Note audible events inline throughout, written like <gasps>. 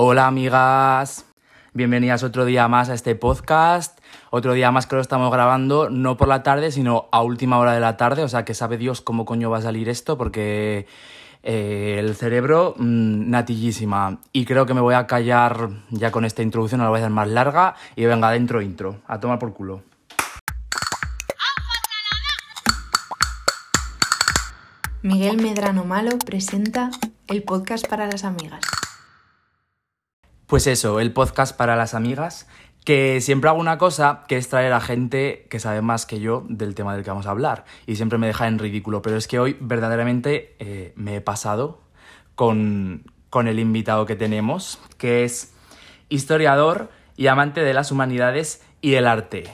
Hola amigas, bienvenidas otro día más a este podcast, otro día más que lo estamos grabando no por la tarde, sino a última hora de la tarde, o sea que sabe Dios cómo coño va a salir esto porque eh, el cerebro mmm, natillísima. Y creo que me voy a callar ya con esta introducción, no la voy a hacer más larga. Y venga dentro intro, a tomar por culo. Miguel Medrano Malo presenta el podcast para las amigas. Pues eso, el podcast para las amigas, que siempre hago una cosa, que es traer a gente que sabe más que yo del tema del que vamos a hablar, y siempre me deja en ridículo, pero es que hoy verdaderamente eh, me he pasado con, con el invitado que tenemos, que es historiador y amante de las humanidades y el arte.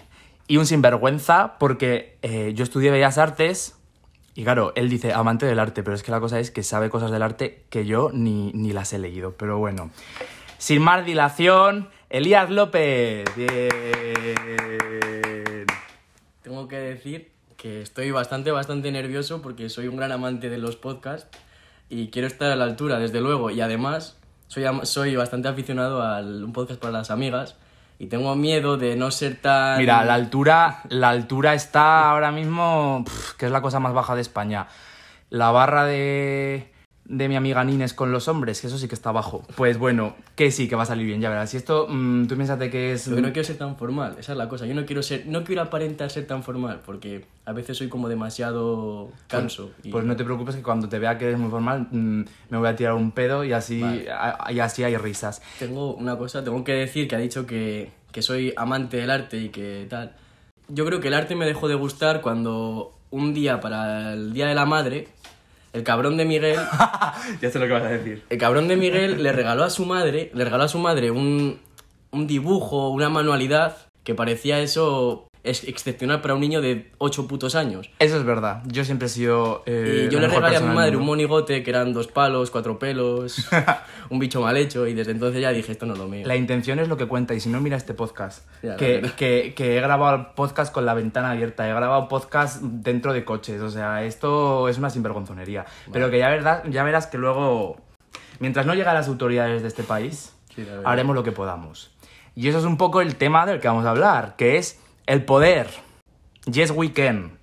Y un sinvergüenza porque eh, yo estudié Bellas Artes, y claro, él dice amante del arte, pero es que la cosa es que sabe cosas del arte que yo ni, ni las he leído. Pero bueno, sin más dilación, Elías López. Bien. Tengo que decir que estoy bastante, bastante nervioso porque soy un gran amante de los podcasts y quiero estar a la altura, desde luego. Y además, soy, bastante aficionado al un podcast para las amigas y tengo miedo de no ser tan... Mira, la altura, la altura está ahora mismo, que es la cosa más baja de España. La barra de, de mi amiga Nines con los hombres, que eso sí que está bajo. Pues bueno, que sí, que va a salir bien, ya verás. Si esto, mm, tú piénsate que es... Que no quiero ser tan formal, esa es la cosa. Yo no quiero ser, no quiero aparentar ser tan formal porque a veces soy como demasiado canso. y- Pues no te preocupes que cuando te vea que eres muy formal, mm, me voy a tirar un pedo y así, Vale. a- y así hay risas. Tengo una cosa, tengo que decir que ha dicho que, que soy amante del arte y que tal. Yo creo que el arte me dejó de gustar cuando un día para el Día de la Madre, el cabrón de Miguel, <laughs> ya sé lo que vas a decir. el cabrón de Miguel le regaló a su madre, le regaló a su madre un, un dibujo, una manualidad que parecía eso es excepcional para un niño de 8 putos años. Eso es verdad. Yo siempre he sido. eh, Y yo le regalé a mi madre un monigote que eran dos palos, cuatro pelos, <laughs> un bicho mal hecho y desde entonces ya dije, esto no es lo mío. La intención es lo que cuenta, y si no, mira este podcast. Ya, que, que, que he grabado el podcast con la ventana abierta, he grabado podcast dentro de coches, o sea, esto es una sinvergonzonería. Pero que ya, verdad, ya verás que luego, mientras no lleguen las autoridades de este país, Sí, haremos lo que podamos. Y eso es un poco el tema del que vamos a hablar, que es el poder. Yes, we can.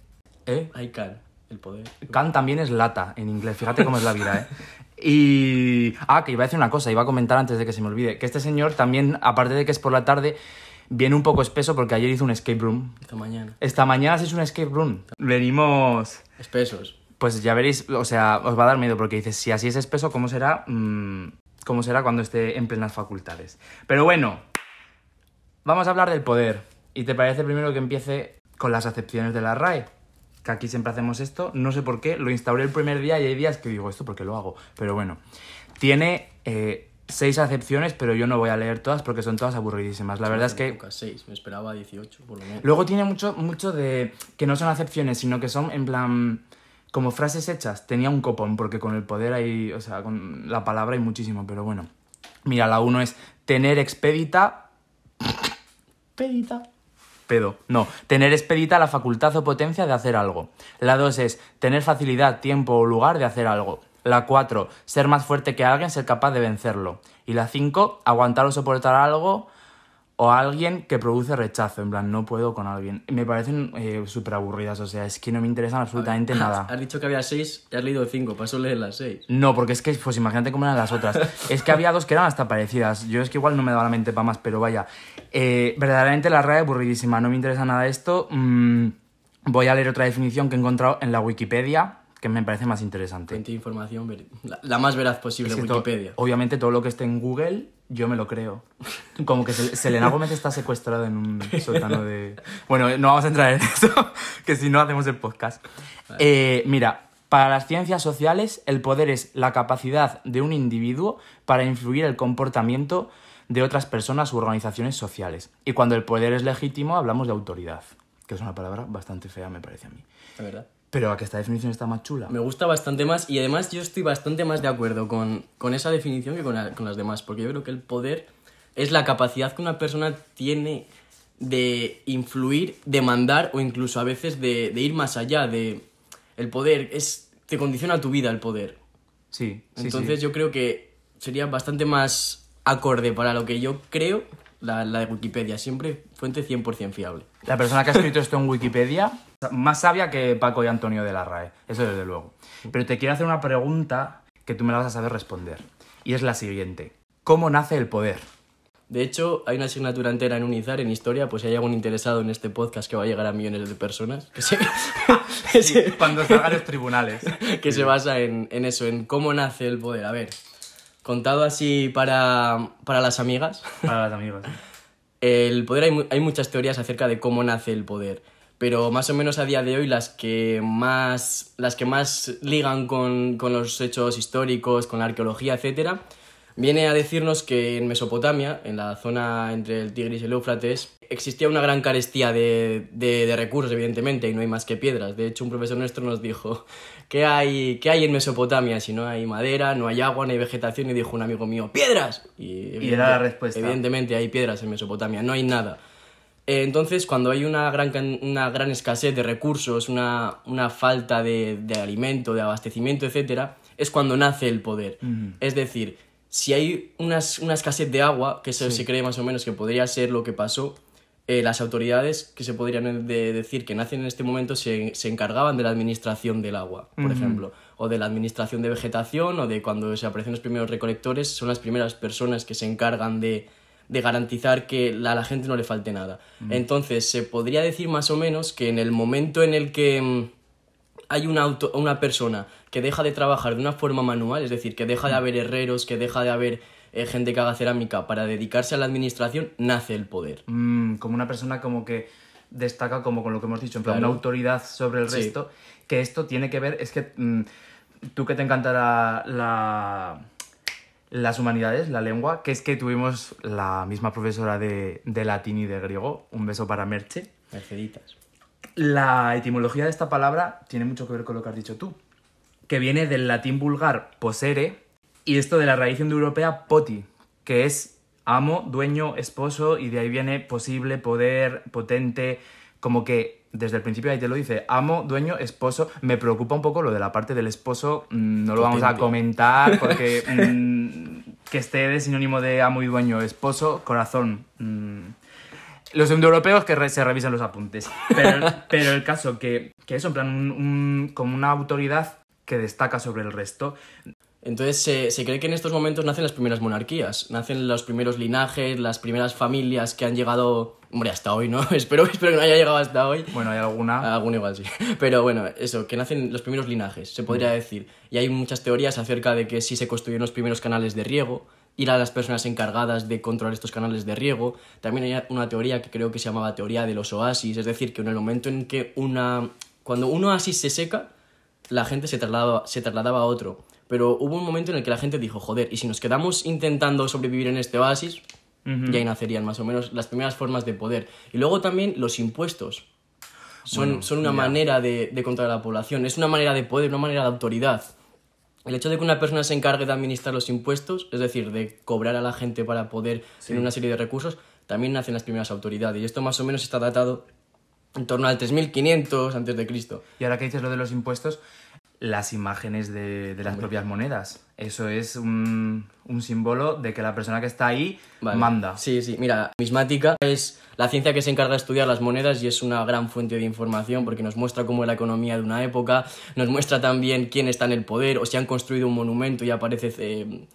¿Eh? I can, el poder. Can también es lata en inglés, fíjate cómo es la vida, ¿eh? Y... Ah, que iba a decir una cosa, iba a comentar antes de que se me olvide, que este señor también, aparte de que es por la tarde, viene un poco espeso porque ayer hizo un escape room. Esta mañana. Esta mañana se hizo un escape room. Venimos... Espesos. Pues ya veréis, o sea, os va a dar miedo porque dices, si así es espeso, ¿cómo será? Mm, ¿Cómo será cuando esté en plenas facultades? Pero bueno, vamos a hablar del poder. ¿Y te parece primero que empiece con las acepciones de la RAE? Que aquí siempre hacemos esto, no sé por qué, lo instauré el primer día y hay días que digo, ¿esto por qué lo hago? Pero bueno, tiene eh, seis acepciones, pero yo no voy a leer todas porque son todas aburridísimas. La verdad es que seis, me esperaba 18 por lo menos. Luego tiene mucho, mucho de que no son acepciones, sino que son en plan como frases hechas. Tenía un copón, porque con el poder hay, o sea, con la palabra hay muchísimo, pero bueno. Mira, la uno es tener expedita. Expedita. No, tener expedita la facultad o potencia de hacer algo. La dos es tener facilidad, tiempo o lugar de hacer algo. La cuatro, ser más fuerte que alguien, ser capaz de vencerlo. Y la cinco, aguantar o soportar algo o alguien que produce rechazo, en plan, no puedo con alguien. Me parecen eh, súper aburridas, o sea, es que no me interesan absolutamente <clears throat> nada. Has dicho que había seis y has leído cinco, paso leer las seis. No, porque es que, pues imagínate cómo eran las otras. <laughs> Es que había dos que eran hasta parecidas. Yo es que igual no me daba la mente para más, pero vaya. Eh, verdaderamente la RAE aburridísima, no me interesa nada esto. Mm, voy a leer otra definición que he encontrado en la Wikipedia, que me parece más interesante. Fuente información, la, la más veraz posible, Es que Wikipedia. obviamente todo lo que esté en Google, yo me lo creo. Como que Sel- Selena Gómez está secuestrada en un sótano de... Bueno, no vamos a entrar en eso, <laughs> que si no hacemos el podcast. Eh, mira, para las ciencias sociales, el poder es la capacidad de un individuo para influir el comportamiento de otras personas u organizaciones sociales. Y cuando el poder es legítimo, hablamos de autoridad, que es una palabra bastante fea, me parece a mí. La verdad. Pero a que esta definición está más chula. Me gusta bastante más y además yo estoy bastante más de acuerdo con, con esa definición que con, la- con las demás, porque yo creo que el poder es la capacidad que una persona tiene de influir, de mandar o incluso a veces de, de ir más allá de... El poder es... te condiciona tu vida el poder. Sí, sí, Entonces sí. yo creo que sería bastante más acorde para lo que yo creo, la, la de Wikipedia. Siempre fuente 100% fiable. La persona que ha escrito esto en Wikipedia, más sabia que Paco y Antonio de la RAE, eso desde luego. Pero te quiero hacer una pregunta que tú me la vas a saber responder. Y es la siguiente. ¿Cómo nace el poder? De hecho, hay una asignatura entera en Unizar, en historia, pues si hay algún interesado en este podcast que va a llegar a millones de personas, que se, <laughs> que se- Cuando salgan los tribunales. <laughs> que se basa en, en eso, en cómo nace el poder. A ver, contado así para, para las amigas, Para los amigos. <laughs> el poder hay, hay muchas teorías acerca de cómo nace el poder. Pero más o menos a día de hoy las que más, las que más ligan con, con los hechos históricos, con la arqueología, etcétera, viene a decirnos que en Mesopotamia, en la zona entre el Tigris y el Éufrates, existía una gran carestía de, de- de recursos, evidentemente, y no hay más que piedras. De hecho, un profesor nuestro nos dijo, ¿qué hay, ¿qué hay en Mesopotamia si no hay madera, no hay agua, no hay vegetación? Y dijo un amigo mío, ¡piedras! Y, Y era la respuesta. Evidentemente hay piedras en Mesopotamia, no hay nada. Eh, Entonces, cuando hay una gran, una gran escasez de recursos, una, una falta de, de alimento, de abastecimiento, etc., es cuando nace el poder. Es decir, si hay unas- una escasez de agua, que eso se cree más o menos que podría ser lo que pasó, eh, las autoridades que se podrían de- decir que nacen en este momento se, se encargaban de la administración del agua, por ejemplo, o de la administración de vegetación, o de cuando se aparecen los primeros recolectores, son las primeras personas que se encargan de, de garantizar que a la gente no le falte nada. Entonces, se podría decir más o menos que en el momento en el que mm, hay una, auto- una persona que deja de trabajar de una forma manual, es decir, que deja de haber herreros, que deja de haber eh, gente que haga cerámica para dedicarse a la administración, nace el poder. Mm, como una persona como que destaca como con lo que hemos dicho, en plan, Claro. una autoridad sobre el Sí. resto, que esto tiene que ver, es que mm, tú que te encanta la, la- las humanidades, la lengua, que es que tuvimos la misma profesora de, de latín y de griego, un beso para Merche. Merceditas. La etimología de esta palabra tiene mucho que ver con lo que has dicho tú, que viene del latín vulgar posere y esto de la raíz indoeuropea poti, que es amo, dueño, esposo y de ahí viene posible, poder, potente, como que desde el principio ahí te lo dice, amo, dueño, esposo. Me preocupa un poco lo de la parte del esposo, mm, no lo vamos a comentar <laughs> porque mm, que esté de sinónimo de amo y dueño, esposo, corazón. mm, los indoeuropeos que re- se revisen los apuntes. Pero, pero el caso que, que eso, en plan, un- un- como una autoridad que destaca sobre el resto. Entonces se, se cree que en estos momentos nacen las primeras monarquías, nacen los primeros linajes, las primeras familias que han llegado, hombre, hasta hoy, ¿no? <laughs> espero, espero que no haya llegado hasta hoy. Bueno, hay alguna. Algún igual sí. <laughs> Pero bueno, eso, que nacen los primeros linajes, se podría decir. Y hay muchas teorías acerca de que si se construyeron los primeros canales de riego, ir a las personas encargadas de controlar estos canales de riego. También hay una teoría que creo que se llamaba teoría de los oasis, es decir, que en el momento en que una... Cuando un oasis se seca, la gente se trasladaba, se trasladaba a otro. Pero hubo un momento en el que la gente dijo, joder, y si nos quedamos intentando sobrevivir en este oasis, y ahí nacerían más o menos las primeras formas de poder. Y luego también los impuestos. Son, Bueno, son una ya. manera de, de controlar a la población, es una manera de poder, una manera de autoridad. El hecho de que una persona se encargue de administrar los impuestos, es decir, de cobrar a la gente para poder tener una serie de recursos, también nacen las primeras autoridades. Y esto más o menos está datado en torno al 3500 antes de Cristo. Y ahora que dices lo de los impuestos, las imágenes de, de las propias monedas. Eso es un, un símbolo de que la persona que está ahí Vale. manda. Sí, sí. Mira, mismática es la ciencia que se encarga de estudiar las monedas y es una gran fuente de información porque nos muestra cómo es la economía de una época, nos muestra también quién está en el poder o si han construido un monumento y aparece eh,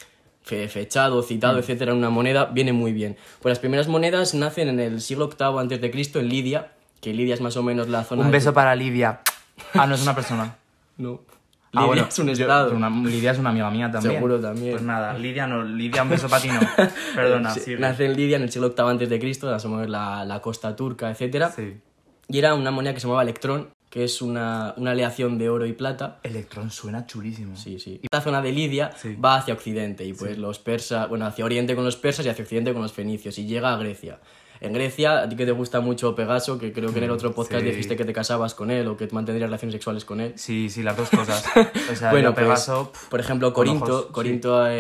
fe- fechado, citado, etcétera, en una moneda, viene muy bien. Pues las primeras monedas nacen en el siglo VIII antes de Cristo en Lidia, que Lidia es más o menos la zona Un de- beso para Lidia. Ah, no es una persona. <laughs> No. Ah, Lidia bueno, es un yo- estado. una- Lidia es una amiga mía también. Seguro también. Pues nada, Lidia no, Lidia un beso para ti no. <laughs> Perdona, Sí, nace en Lidia en el siglo VIII antes de Cristo, la, la costa turca, etcétera. Sí. Y era una moneda que se llamaba electrón, que es una, una aleación de oro y plata. Electrón suena chulísimo. Sí, sí. Y la zona de Lidia Sí. va hacia occidente y pues los persas, bueno, hacia oriente con los persas y hacia occidente con los fenicios y llega a Grecia. En Grecia, a ti que te gusta mucho Pegaso, que creo que en el otro podcast sí. dijiste que te casabas con él o que mantendrías relaciones sexuales con él. Sí, sí, las dos cosas. <laughs> O sea, bueno, pues, Pegaso, pf, por ejemplo, Corinto, ojos, sí. Corinto eh,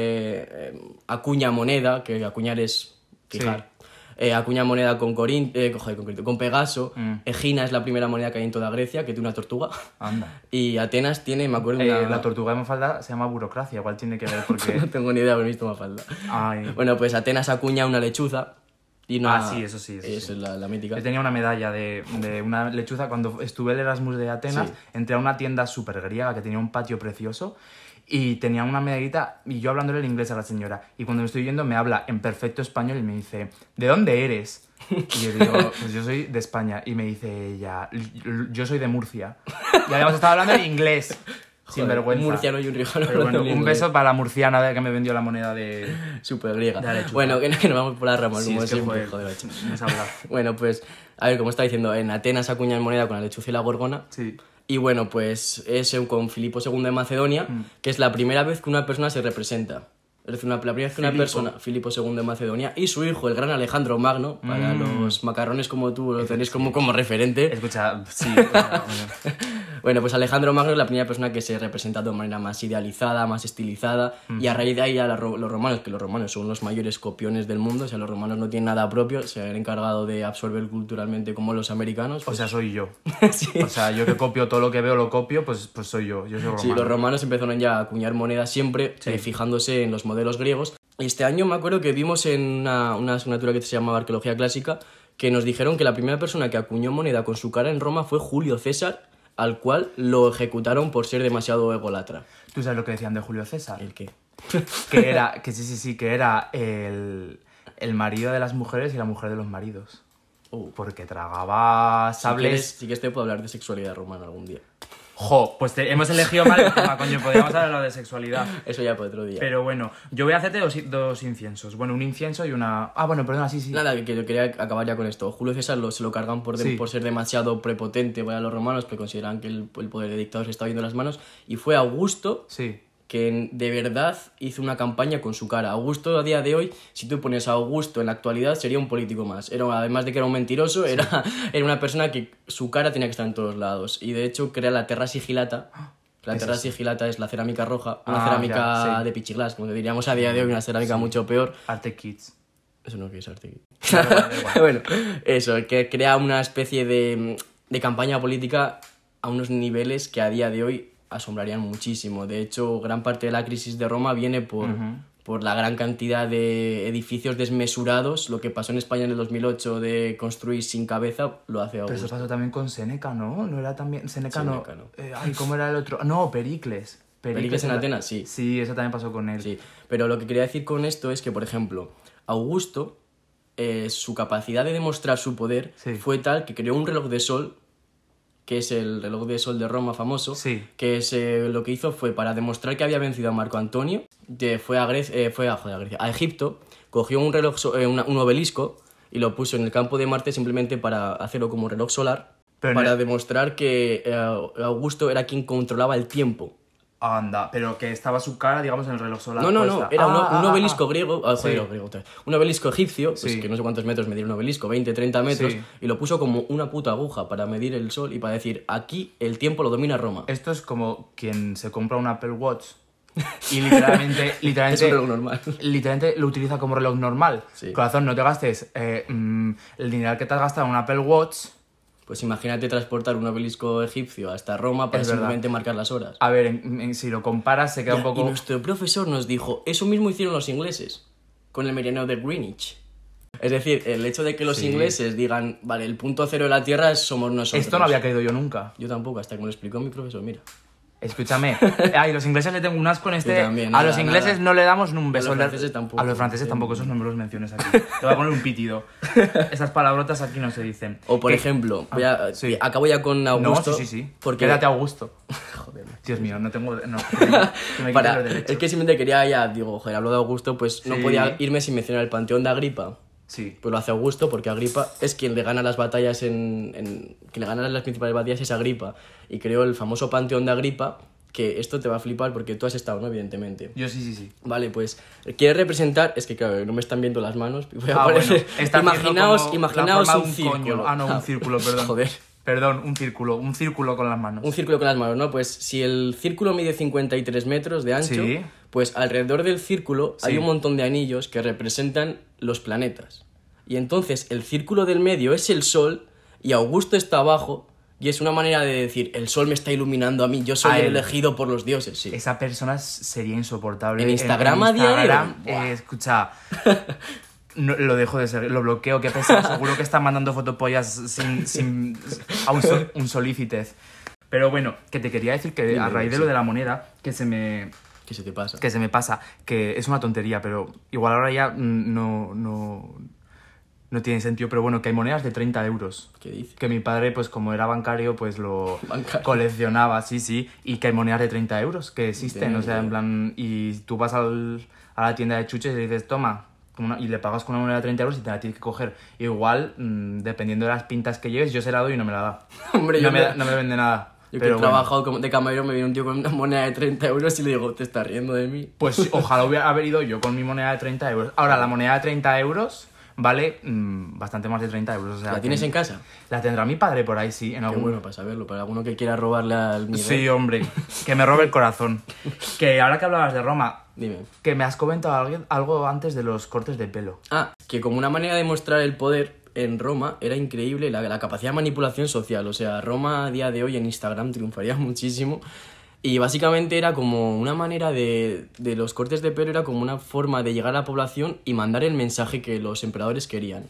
eh, acuña moneda, que acuñar es fijar. eh, acuña moneda con, Corin eh, con, con Corinto, con Pegaso, Mm. Egina es la primera moneda que hay en toda Grecia, que tiene una tortuga, Anda. <laughs> y Atenas tiene, me acuerdo, Eh, una... La tortuga de Mafalda se llama burocracia, igual tiene que ver <laughs> porque... no tengo ni idea, pero he visto más falta. Ay. Bueno, pues Atenas acuña una lechuza, y una... Ah, sí, eso sí, eso es sí. la, la mítica. Yo tenía una medalla de, de una lechuza cuando estuve en el Erasmus de Atenas. Sí. Entré a una tienda súper griega que tenía un patio precioso y tenía una medallita y yo hablándole el inglés a la señora. Y cuando me estoy yendo me habla en perfecto español y me dice, ¿de dónde eres? Y yo digo, <laughs> pues yo soy de España. Y me dice ella, "L- yo soy de Murcia. Y habíamos estado hablando en inglés. Sin vergüenza. Un murciano y un riojano. Pero <laughs> bueno, un beso para la murciana que me vendió la moneda de... Súper griega. De. Bueno, que, que nos vamos por las ramas, Sí, como es que, siempre. joder, Joder, no. <laughs> Bueno, pues, a ver, como está diciendo, en Atenas acuñan moneda con la lechuza y la gorgona. Sí. Y bueno, pues es con Filipo II de Macedonia, Mm. que es la primera vez que una persona se representa. Es decir, una, la primera vez que una Filipo. persona, Filipo II de Macedonia, y su hijo, el gran Alejandro Magno, para Mm. los macarrones como tú lo tenéis como, como referente. Escucha, sí. <laughs> o sea, bueno. Bueno, pues Alejandro Magno es la primera persona que se representa de manera más idealizada, más estilizada, y a raíz de ahí ya ro- los romanos, que los romanos son los mayores copiones del mundo, o sea, los romanos no tienen nada propio, se han encargado de absorber culturalmente como los americanos. O pues- sea, soy yo. <laughs> sí. O sea, yo que copio todo lo que veo, lo copio, pues, pues soy yo. Yo soy romano. Sí, los romanos empezaron ya a acuñar monedas siempre, Sí. eh, fijándose en los modelos griegos. Este año me acuerdo que vimos en una, una asignatura que se llamaba Arqueología Clásica, que nos dijeron que la primera persona que acuñó moneda con su cara en Roma fue Julio César, al cual lo ejecutaron por ser demasiado egolatra. ¿Tú sabes lo que decían de Julio César? ¿El qué? <laughs> Que era, que sí, sí, sí, que era el, el marido de las mujeres y la mujer de los maridos. Uh. Porque tragaba Si sables. quieres, si quieres te puedo hablar de sexualidad romana algún día. Jo, pues te- hemos elegido mal el tema, coño. Podríamos hablar de sexualidad. <laughs> Eso ya para otro día. Pero bueno, yo voy a hacerte dos, dos inciensos. Bueno, un incienso y una. Ah, bueno, perdona, sí, sí. Nada, que yo quería acabar ya con esto. Julio César lo, se lo cargan por, de- Sí. por ser demasiado prepotente para los romanos, porque consideran que el, el poder de dictador se está de las manos. Y fue Augusto Sí. Que de verdad hizo una campaña con su cara. Augusto a día de hoy, si tú pones a Augusto en la actualidad, sería un político más. Era, además de que era un mentiroso, era, <laughs> era una persona que su cara tenía que estar en todos lados. Y de hecho crea la terra sigilata. La ¿Qué es terra sigilata es la cerámica roja, una Ah, cerámica ya, sí. de pichiglas, como diríamos a día de hoy, una cerámica mucho peor. Arte Kids. Eso no es arte. <laughs> Igual. bueno, eso, que crea una especie de, de campaña política a unos niveles que a día de hoy asombrarían muchísimo. De hecho, gran parte de la crisis de Roma viene por, por la gran cantidad de edificios desmesurados. Lo que pasó en España en el 2008 de construir sin cabeza, lo hace Pero eso Augusto. pasó también con Seneca, ¿no? ¿No era también. Seneca, no. Séneca, no. Eh, ay, ¿cómo era el otro? No, Pericles. ¿Pericles en Atenas? Sí. Sí, eso también pasó con él. Sí, pero lo que quería decir con esto es que, por ejemplo, Augusto, eh, su capacidad de demostrar su poder Sí. fue tal que creó un reloj de sol, que es el reloj de sol de Roma famoso, Sí. que es, eh, lo que hizo fue para demostrar que había vencido a Marco Antonio, de- fue, a Grecia, eh, fue a, joder, a Grecia, a Egipto, cogió un reloj, so- eh, una- un obelisco y lo puso en el campo de Marte simplemente para hacerlo como reloj solar, Pero para no- demostrar que eh, Augusto era quien controlaba el tiempo. Anda, pero que estaba su cara, digamos, en el reloj solar. No, no, no, era un, Ah, un obelisco ah. griego, ah, joder, Sí. griego vez. un obelisco egipcio, pues Sí. que no sé cuántos metros medía un obelisco, 20, 30 metros, Sí. y lo puso como una puta aguja para medir el sol y para decir, aquí el tiempo lo domina Roma. Esto es como quien se compra un Apple Watch y literalmente, <laughs> Es literalmente, un reloj normal. literalmente lo utiliza como reloj normal. Corazón, no te gastes eh, mm, el dinero que te has gastado en un Apple Watch. Pues imagínate transportar un obelisco egipcio hasta Roma para Es verdad. simplemente marcar las horas. A ver, en- en- si lo comparas se queda un Y poco... nuestro profesor nos dijo, eso mismo hicieron los ingleses con el meridiano de Greenwich. Es decir, el hecho de que los Sí. ingleses digan, vale, el punto cero de la Tierra somos nosotros. Esto no había caído yo nunca. Yo tampoco, hasta que me lo explicó mi profesor, mira. Escúchame. Ay, los ingleses le tengo un asco en este. También, a nada, los ingleses nada. no le damos ni un beso. los Le- franceses tampoco. A los franceses tampoco, esos no me los menciones aquí. Te voy a poner un pitido. Esas palabrotas aquí no se dicen. O por Que- ejemplo, voy a- sí. acabo ya con Augusto. No, sí, sí, sí. Porque Quédate Augusto. <laughs> Joder. Dios mío, no tengo. No, <laughs> que me- Para- los es que simplemente quería ya, digo, joder, hablo de Augusto, pues no Sí. podía irme sin mencionar el panteón de Agripa. Sí. Pues lo hace Augusto porque Agripa es quien le gana las batallas en, en- quien le gana las principales batallas es Agripa y creó el famoso panteón de Agripa que esto te va a flipar porque tú has estado, ¿no? Evidentemente. Yo sí, sí, sí. Vale, pues quiere representar, es que claro, no me están viendo las manos. <laughs> Voy a Ah, bueno. <laughs> Imaginaos, imaginaos un, coño. círculo. Ah, no, un círculo, perdón. Joder. Perdón, un círculo. Un círculo con las manos. Un círculo con las manos, ¿no? Pues si el círculo mide 53 metros de ancho, Sí. pues alrededor del círculo Sí. hay un montón de anillos que representan los planetas. Y entonces el círculo del medio es el sol y Augusto está abajo. Y es una manera de decir, el sol me está iluminando a mí, yo soy A el elegido por los dioses, sí. Esa persona sería insoportable. En Instagram a día de hoy. Instagram, Buah. eh, escucha, <laughs> no, lo dejo de seguir, lo bloqueo, qué pesado. <laughs> Seguro que está mandando fotopollas sin, sin a un, sol- un solicitez. Pero bueno, que te quería decir que a raíz de lo de la moneda, que se me, ¿Qué se te pasa? que se me pasa, que es una tontería, pero igual ahora ya no, no, no tiene sentido, pero bueno, que hay monedas de 30 euros. ¿Qué dices? Que mi padre, pues como era bancario, pues lo Bancario. coleccionaba, sí, sí. Y que hay monedas de 30 euros que existen, Tenía o sea, en plan... Y tú vas al- a la tienda de chuches y le dices, toma, una- y le pagas con una moneda de 30 euros y te la tienes que coger. Igual, mm, dependiendo de las pintas que lleves, yo se la doy y no me la da. <laughs> Hombre, no, yo me, da- no me vende nada. Yo que pero he bueno. trabajado como de camarero, me viene un tío con una moneda de 30 euros y le digo, ¿te estás riendo de mí? Pues ojalá hubiera haber ido yo con mi moneda de 30 euros. Ahora, la moneda de 30 euros vale mm, bastante más de 30 euros. O sea, ¿La tienes que- en casa? La tendrá mi padre por ahí, sí, en Qué algún... bueno para saberlo, para alguno que quiera robarle al. Sí, hombre, que me robe el corazón. <laughs> Que ahora que hablabas de Roma, Dime. que me has comentado algo antes de los cortes de pelo. Ah, que como una manera de mostrar el poder en Roma era increíble la, la capacidad de manipulación social. O sea, Roma a día de hoy en Instagram triunfaría <laughs> muchísimo. Y básicamente era como una manera de, de los cortes de pelo, era como una forma de llegar a la población y mandar el mensaje que los emperadores querían.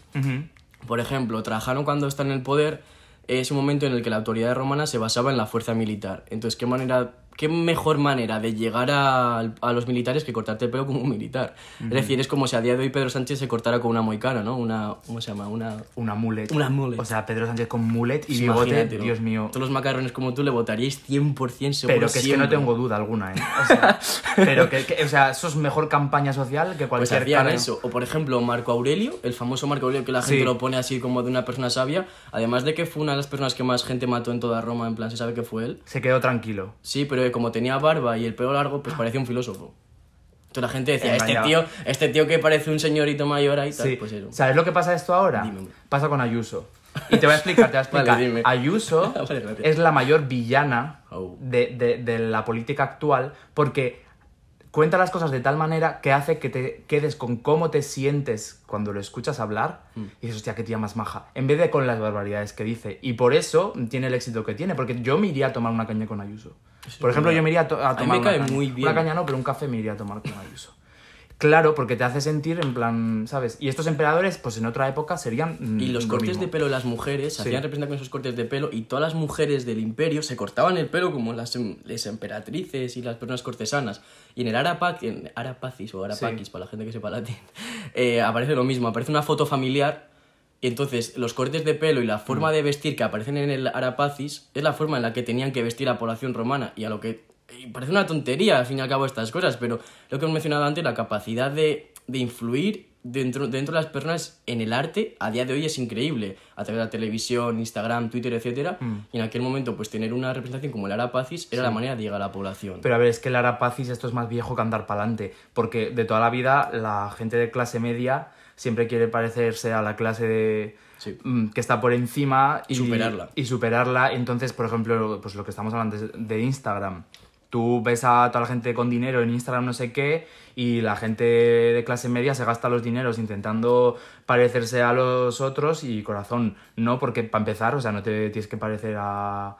Por ejemplo, Trajano cuando está en el poder es un momento en el que la autoridad romana se basaba en la fuerza militar. Entonces, ¿qué manera, qué mejor manera de llegar a, a los militares que cortarte el pelo como un militar? Es decir, es como si a día de hoy Pedro Sánchez se cortara con una moicana, ¿no? Una, ¿cómo se llama? Una... Una mulet. Una mullet. O sea, Pedro Sánchez con mulet y Pues bigote, ¿no? Dios mío. Todos los macarrones como tú le votaríais 100% seguro Pero que es que no siempre. tengo duda alguna, ¿eh? O sea, <laughs> pero que, que- o sea, eso es mejor campaña social que Pues cualquier hacían cara- eso. O por ejemplo, Marco Aurelio, el famoso Marco Aurelio que la gente Sí. lo pone así como de una persona sabia, además de que fue una de las personas que más gente mató en toda Roma, en plan, se sabe que fue él. Se quedó tranquilo. Sí, pero como tenía barba y el pelo largo, pues parecía un filósofo. Entonces la gente decía, este tío, este tío que parece un señorito mayor ahí, tal, Sí. pues eso. ¿Sabes lo que pasa esto ahora? Dime. Pasa con Ayuso. Y te voy a explicar, te voy a <laughs> Vale, explicar. dime. Ayuso <laughs> Vale, es la mayor villana Oh. de, de- de la política actual porque cuenta las cosas de tal manera que hace que te quedes con cómo te sientes cuando lo escuchas hablar Mm. y dices, hostia, qué tía más maja, en vez de con las barbaridades que dice. Y por eso tiene el éxito que tiene, porque yo me iría a tomar una caña con Ayuso. Por ejemplo, yo me iría a, to- a A mí tomar me una cae caña. muy bien. Una caña no, pero un café me iría a tomar con Ayuso. Claro, porque te hace sentir en plan, ¿sabes? Y estos emperadores, pues en otra época serían. mm, Y los lo cortes mismo. de pelo de las mujeres se Sí. hacían representar con esos cortes de pelo y todas las mujeres del imperio se cortaban el pelo como las, em- las emperatrices y las personas cortesanas. Y en el Arapac, en Arapacis o Arapaquis, Sí. para la gente que sepa latín, <laughs> eh, aparece lo mismo, aparece una foto familiar y entonces los cortes de pelo y la Mm. forma de vestir que aparecen en el Arapacis es la forma en la que tenían que vestir la población romana y a lo que y parece una tontería al fin y al cabo estas cosas, pero lo que hemos mencionado antes, la capacidad de, de influir dentro, dentro de las personas en el arte a día de hoy es increíble, a través de la televisión, Instagram, Twitter, etcétera, Mm. y en aquel momento pues tener una representación como el Arapacis era la manera de llegar a la población. Pero a ver, es que el Arapacis esto es más viejo que andar para adelante. Porque de toda la vida la gente de clase media siempre quiere parecerse a la clase de, Sí. mm, que está por encima Y superarla. Y superarla. Entonces, por ejemplo, pues lo que estamos hablando de- de Instagram. Tú ves a toda la gente con dinero en Instagram no sé qué y la gente de clase media se gasta los dineros intentando parecerse a los otros y corazón, no, porque para empezar, o sea, no te tienes que parecer a,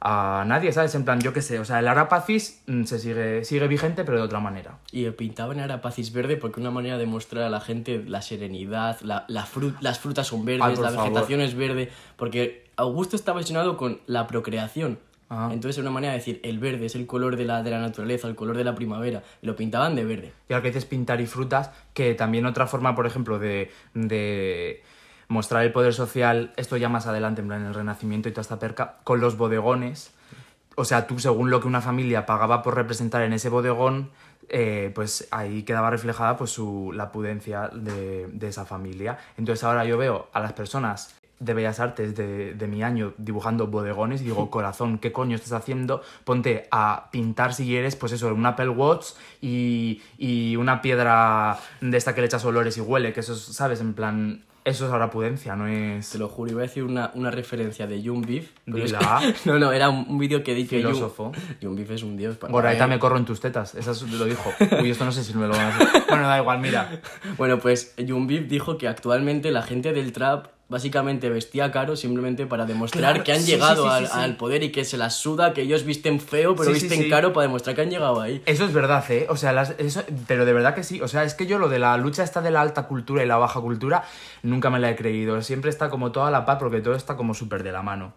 a nadie, ¿sabes? En plan, yo qué sé, o sea, el Arapacis mm, se sigue, sigue vigente pero de otra manera. Y pintaban Arapacis verde porque una manera de mostrar a la gente la serenidad, la, la fru- las frutas son verdes, Ay, la favor. vegetación es verde, porque Augusto estaba obsesionado con la procreación. Ah. Entonces era una manera de decir, el verde es el color de la, de la naturaleza, el color de la primavera, y lo pintaban de verde. Y ahora que dices pintar y frutas, que también otra forma, por ejemplo, de, de mostrar el poder social, esto ya más adelante, en plan el Renacimiento y toda esta perca, con los bodegones. O sea, tú según lo que una familia pagaba por representar en ese bodegón, eh, pues ahí quedaba reflejada pues su, la pudencia de, de esa familia. Entonces ahora yo veo a las personas de Bellas Artes de, de mi año dibujando bodegones y digo, <laughs> corazón, ¿qué coño estás haciendo? Ponte a pintar si quieres, pues eso, un Apple Watch y, y una piedra de esta que le echas olores y huele, que eso es, ¿sabes? En plan, eso es ahora pudencia, no es... Te lo juro, iba a decir una, una referencia de Jung Beef. es que- <laughs> no, no, era un, vídeo que dije Filósofo. Jung Beef es un dios. para Goraita me corro en tus tetas, eso es- lo dijo. Uy, esto no sé si me lo van a hacer. Bueno, da igual, mira. <laughs> Bueno, pues Jung Beef dijo que actualmente la gente del trap básicamente vestía caro simplemente para demostrar Claro, que han sí, llegado sí, sí, al, poder y que se las suda, que ellos visten feo, pero visten caro para demostrar que han llegado ahí. Eso es verdad, ¿eh? O sea, las- eso- pero de verdad que sí. O sea, es que yo lo de la lucha esta de la alta cultura y la baja cultura nunca me la he creído. Siempre está como toda la paz porque todo está como súper de la mano.